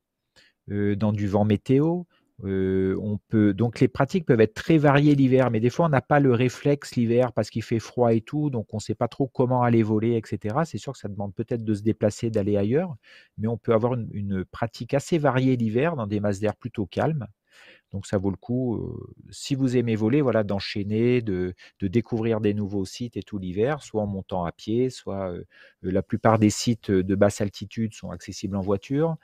euh, dans du vent météo. Euh, on peut donc les pratiques peuvent être très variées l'hiver, mais des fois on n'a pas le réflexe l'hiver parce qu'il fait froid et tout, donc on ne sait pas trop comment aller voler, etc. C'est sûr que ça demande peut-être de se déplacer, d'aller ailleurs, mais on peut avoir une, pratique assez variée l'hiver dans des masses d'air plutôt calmes. Donc ça vaut le coup, si vous aimez voler, voilà, d'enchaîner, de, découvrir des nouveaux sites et tout l'hiver, soit en montant à pied, soit la plupart des sites de basse altitude sont accessibles en voiture.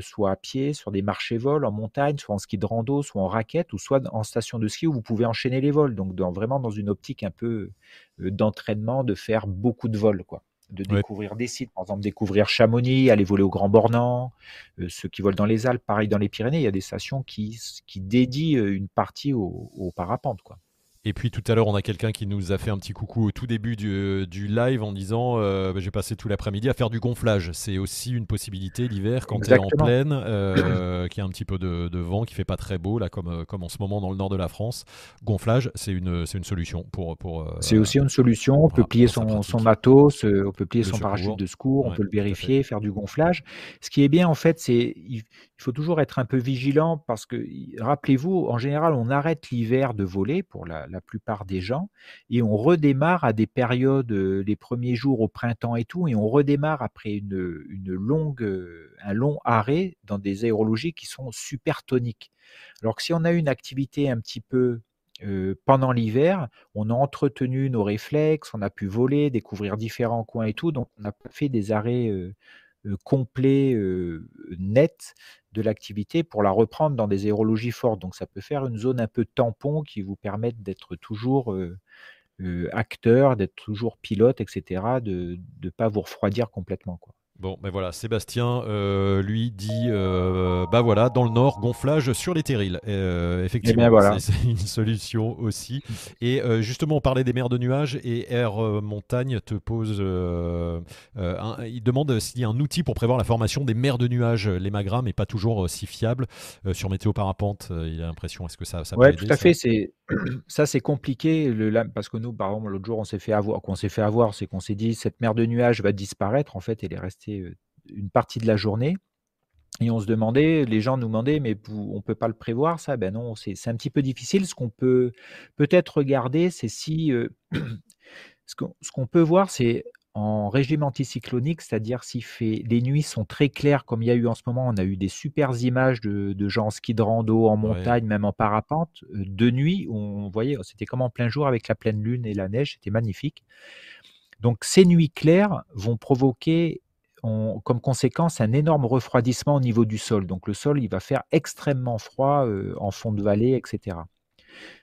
Soit à pied, sur des marchés vols, en montagne, soit en ski de rando, soit en raquette, ou soit en station de ski où vous pouvez enchaîner les vols. Donc vraiment dans une optique un peu d'entraînement, de faire beaucoup de vols, quoi. De découvrir des sites, par exemple découvrir Chamonix, aller voler au Grand Bornand, euh, ceux qui volent dans les Alpes, pareil dans les Pyrénées, il y a des stations qui, qui dédient une partie au, au parapente, quoi. Et puis tout à l'heure, on a quelqu'un qui nous a fait un petit coucou au tout début du, euh, live en disant euh, bah, J'ai passé tout l'après-midi à faire du gonflage. C'est aussi une possibilité l'hiver quand tu es en pleine, euh, qu'il y a un petit peu de, vent, qui fait pas très beau, là, comme, comme en ce moment dans le nord de la France. Gonflage, c'est une, une solution. pour. pour c'est aussi une solution. On peut plier son, son, matos, on peut plier son parachute de secours, on peut le vérifier, faire du gonflage. Ce qui est bien, en fait, c'est il faut toujours être un peu vigilant parce que, rappelez-vous, en général, on arrête l'hiver de voler pour la la plupart des gens, et on redémarre à des périodes, euh, les premiers jours au printemps et tout, et on redémarre après une, longue, euh, un long arrêt dans des aérologies qui sont super toniques. Alors que si on a une activité un petit peu euh, pendant l'hiver, on a entretenu nos réflexes, on a pu voler, découvrir différents coins et tout, donc on a fait des arrêts complet, net de l'activité pour la reprendre dans des aérologies fortes. Donc ça peut faire une zone un peu tampon qui vous permette d'être toujours acteur, d'être toujours pilote, etc., de ne pas vous refroidir complètement. Quoi. Bon, ben voilà, Sébastien, euh, lui, dit euh, bah voilà, dans le nord, gonflage sur les terrils. Euh, effectivement, eh c'est une solution aussi. Et justement, on parlait des mers de nuages et Air Montagne te pose. il demande s'il y a un outil pour prévoir la formation des mers de nuages. L'hémagramme n'est pas toujours si fiable. sur Météo Parapente, il a l'impression, est-ce que ça, ça peut aider, tout à fait. C'est ça, c'est compliqué le, parce que nous, par exemple, l'autre jour, on s'est fait avoir, qu'on s'est fait avoir, c'est qu'on s'est dit cette mer de nuages va disparaître. En fait, elle est restée une partie de la journée. Et on se demandait, les gens nous demandaient, mais on ne peut pas le prévoir, ça? Ben non, c'est un petit peu difficile. Ce qu'on peut peut-être regarder, c'est si. ce qu'on peut voir, c'est en régime anticyclonique, c'est-à-dire si fait, les nuits sont très claires, comme il y a eu en ce moment, on a eu des super images de, gens en ski de rando, en montagne, même en parapente. Euh, de nuit, on voyait, c'était comme en plein jour avec la pleine lune et la neige, c'était magnifique. Donc ces nuits claires vont provoquer comme conséquence un énorme refroidissement au niveau du sol. Donc le sol, il va faire extrêmement froid euh, en fond de vallée, etc.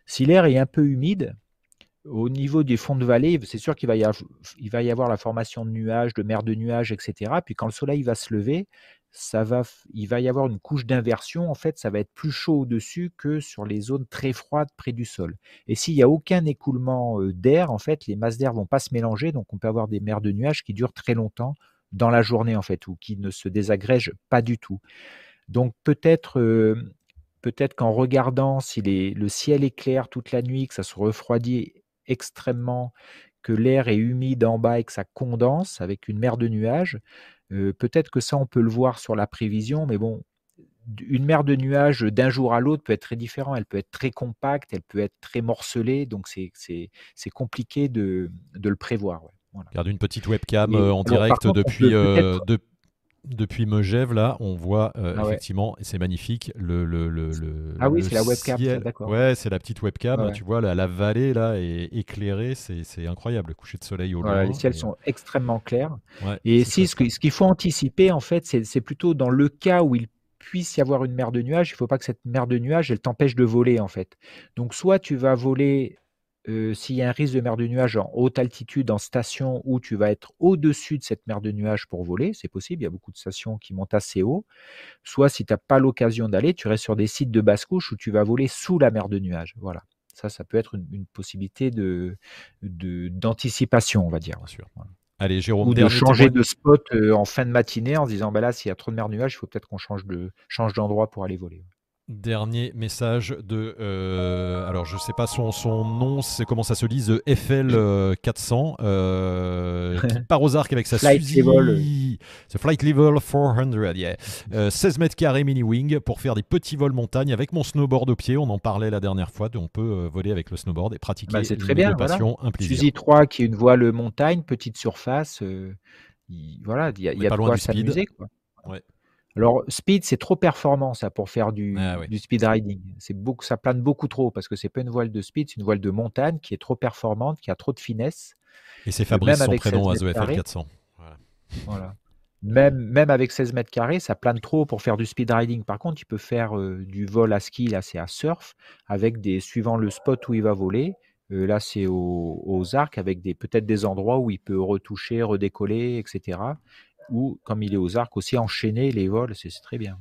Si l'air est un peu humide, au niveau des fonds de vallée, c'est sûr qu'il va, y avoir, il va y avoir la formation de nuages, de mer de nuages, etc. Puis quand le soleil va se lever, ça va, il va y avoir une couche d'inversion. En fait, ça va être plus chaud au-dessus que sur les zones très froides près du sol. Et s'il n'y a aucun écoulement euh, d'air, en fait, les masses d'air vont pas se mélanger. Donc, on peut avoir des mers de nuages qui durent très longtemps dans la journée, en fait, ou qui ne se désagrègent pas du tout. Donc, peut-être euh, peut-être qu'en regardant si le ciel est clair toute la nuit, que ça se refroidit extrêmement, que l'air est humide en bas et que ça condense avec une mer de nuages. Euh, peut-être que ça, on peut le voir sur la prévision, mais bon, une mer de nuages d'un jour à l'autre peut être très différent. Elle peut être très compacte, elle peut être très morcelée, donc c'est compliqué de, le prévoir. Voilà. Garde une petite webcam euh, en direct depuis, euh, depuis Megève, là, on voit euh, Ah ouais. effectivement, et c'est magnifique, le, le, le, le- Ah oui, le c'est la webcam, d'accord. Ouais, c'est la petite webcam, Ouais. tu vois, la, la vallée là est éclairée, c'est c'est incroyable, le coucher de soleil au Voilà, loin. les ciels et- sont extrêmement clairs. ouais, Et si, ce que- ce qu'il faut anticiper, en fait, c'est c'est plutôt dans le cas où il puisse y avoir une mer de nuages, il ne faut pas que cette mer de nuages, elle t'empêche de voler, en fait. Donc, soit tu vas voler, euh, s'il y a un risque de mer de nuages en haute altitude, en station, où tu vas être au-dessus de cette mer de nuages pour voler, c'est possible, il y a beaucoup de stations qui montent assez haut. Soit, si tu n'as pas l'occasion d'aller, tu restes sur des sites de basse couche où tu vas voler sous la mer de nuages. Voilà. Ça, ça peut être une, une possibilité de de- d'anticipation, on va dire. Bien sûr. Voilà. Allez, Jérôme, Ou de changer de spot euh, en fin de matinée en se disant bah là s'il y a trop de mer nuages, il faut peut-être qu'on change de change d'endroit pour aller voler. Dernier message de. euh, alors, je sais pas son, son nom, c'est comment ça se lit, The FL euh, 400, euh, qui part aux arcs avec sa Flight Suzy. level. The Flight Level 400, yeah. Euh, 16 mètres carrés mini wing pour faire des petits vols montagne avec mon snowboard au pied. On en parlait la dernière fois. On peut euh, voler avec le snowboard et pratiquer Bah, c'est très bien, passion, un plaisir. Suzy 3 qui est une voile montagne, petite surface, il- voilà, il y a, y a pas de loin quoi du speed. s'amuser. Ouais. Alors speed c'est trop performant ça pour faire du, Ah du speed riding. C'est beaucoup, ça plane beaucoup trop parce que c'est pas une voile de speed, c'est une voile de montagne qui est trop performante, qui a trop de finesse. Et c'est Même Fabrice, son avec prénom, à 16 The mètres FL carrés. 400. Voilà. Voilà. Même, même avec 16 mètres carrés, ça plane trop pour faire du speed riding. Par contre, il peut faire euh, du vol à ski, là c'est à surf, avec des suivant le spot où il va voler. euh, là c'est au- aux arcs avec des peut-être des endroits où il peut retoucher, redécoller, etc. Ou comme il est aux arcs aussi enchaîner les vols, c'est très bien.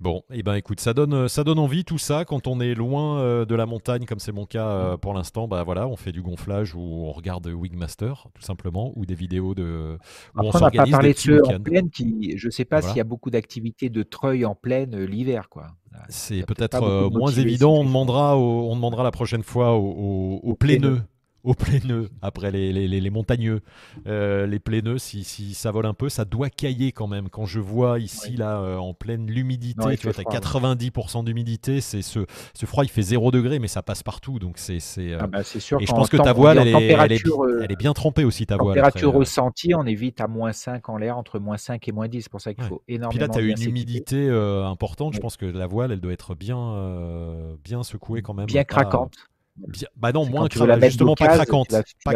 Bon, et ben écoute, ça donne, ça donne envie tout ça quand on est loin euh, de la montagne, comme c'est mon cas euh, pour l'instant. Bah voilà, on fait du gonflage ou on regarde Wingmaster tout simplement, ou des vidéos de. où Après, on n'a pas parlé de ceux en plaine qui, je sais pas Voilà. s'il y a beaucoup d'activités de treuil en plaine euh, l'hiver, quoi. Y C'est peut-être euh, moins évident. On demandera, au- on demandera la prochaine fois aux, aux, aux plaineux. Aux plaineux, après les, les, les, les montagneux, euh, les plaineux, si, si ça vole un peu, ça doit cailler quand même. Quand je vois ici, Oui. là, euh, en pleine l'humidité, tu vois, ouais. 90% d'humidité, c'est ce, ce froid, il fait 0 degré, mais ça passe partout. Donc c'est. c'est, euh, Ah bah, sûr et je pense que ta voile, elle elle, euh, elle est bien trempée aussi, ta voile. température ressentie, on est vite à moins 5 en l'air, entre moins 5 et moins 10. C'est pour ça qu'il Ouais. faut Puis là, énormément tu as une humidité importante. Je pense que la voile, elle doit être bien, bien secouée quand même. Bien pas- craquante. Bien- Bah non, moins veux la justement pas craquante, pas,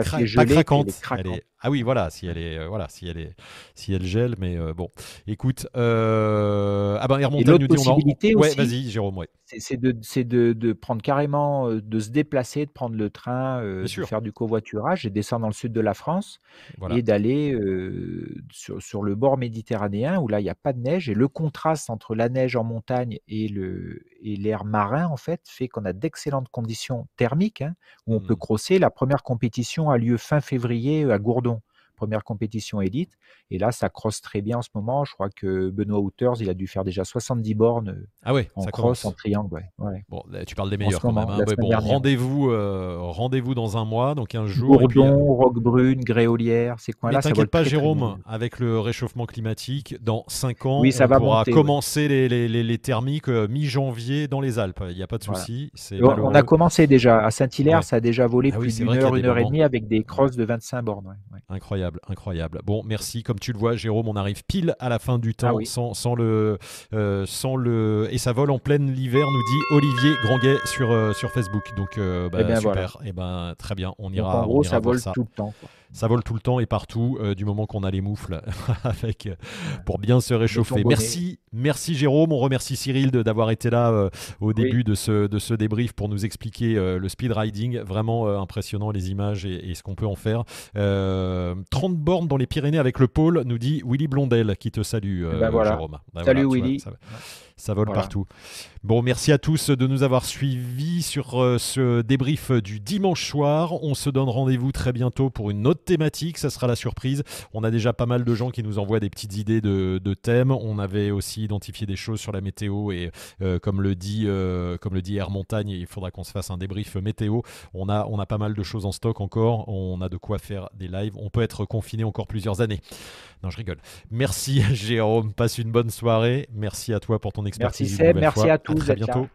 craquante. Elle est- Ah oui, voilà, si elle est, euh, voilà, si elle est, si elle gèle, mais euh, bon. Écoute, euh... ah ben Air Montagne nous dit on en... possibilité Ouais, aussi, vas-y, Jérôme, ouais. c'est de, c'est de, de prendre carrément, euh, de se déplacer, de prendre le train, de sûr. faire du covoiturage et descendre dans le sud de la France Voilà. et d'aller sur, sur le bord méditerranéen où là, il n'y a pas de neige. Et le contraste entre la neige en montagne et le et l'air marin, en fait, fait qu'on a d'excellentes conditions thermiques hein, où on peut Mm. crosser. La première compétition a lieu fin février à Gourdon. Première compétition élite. Et là, ça crosse très bien en ce moment. Je crois que Benoît Houters, il a dû faire déjà 70 bornes euh, Ah ouais, en ça cross, commence. en triangle. Ouais. Ouais. Bon, là, tu parles des meilleurs quand moment, même. hein. Ouais, bon, rendez-vous, euh, rendez-vous dans un mois, donc 15 jours. et puis, euh, Roquebrune, Gréolière, ces coins-là, t'inquiète pas, très, Jérôme, avec le réchauffement climatique, dans 5 ans, Oui, ça on va pourra monter, commencer les, les, les, les thermiques euh, mi-janvier dans les Alpes. Il n'y a pas de souci. On- a commencé déjà. À Saint-Hilaire, ça a déjà volé Ah plus d'une heure, une heure et demie avec des crosses de 25 bornes. ouais. Incroyable, incroyable. Bon, merci. Comme tu le vois, Jérôme, on arrive pile à la fin du temps Ah oui. sans, sans le, euh, sans le. Et ça vole en pleine l'hiver, nous dit Olivier Granguet sur, euh, sur Facebook. Donc, euh, bah, Eh ben, super. Et ben, très bien. On Donc ira, en gros, on ira ça vole ça. tout le temps. quoi. Ça vole tout le temps et partout, euh, du moment qu'on a les moufles avec, euh, pour bien se réchauffer. Merci, merci Jérôme. On remercie Cyril d'avoir été là euh, au Oui. début de ce, de ce débrief pour nous expliquer le speed riding. Vraiment impressionnant les images et, et ce qu'on peut en faire. Euh, 30 bornes dans les Pyrénées avec le pôle, nous dit Willy Blondel qui te salue, euh, ben voilà. Jérôme. Ben Salut, voilà, tu vois, Willy. ça, ça vole Voilà. partout. Bon, merci à tous de nous avoir suivis sur euh, ce débrief du dimanche soir. On se donne rendez-vous très bientôt pour une autre thématique. Ça sera la surprise. On a déjà pas mal de gens qui nous envoient des petites idées de, de thèmes. On avait aussi identifié des choses sur la météo et euh, comme le dit euh, comme le dit Air Montagne, il faudra qu'on se fasse un débrief météo. On a on a pas mal de choses en stock encore. On a de quoi faire des lives. On peut être confiné encore plusieurs années. Non, je rigole. Merci Jérôme. Passe une bonne soirée. Merci à toi pour ton expertise. Merci une Seb, nouvelle merci fois. à tous très d'être là. bientôt.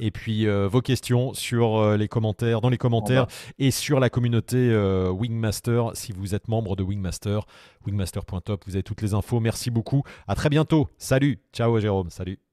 Et puis vos questions sur les commentaires, dans les commentaires et sur la communauté Wingmaster. Si vous êtes membre de Wingmaster, wingmaster.top, vous avez toutes les infos. Merci beaucoup. À très bientôt. Salut. Ciao Jérôme. Salut.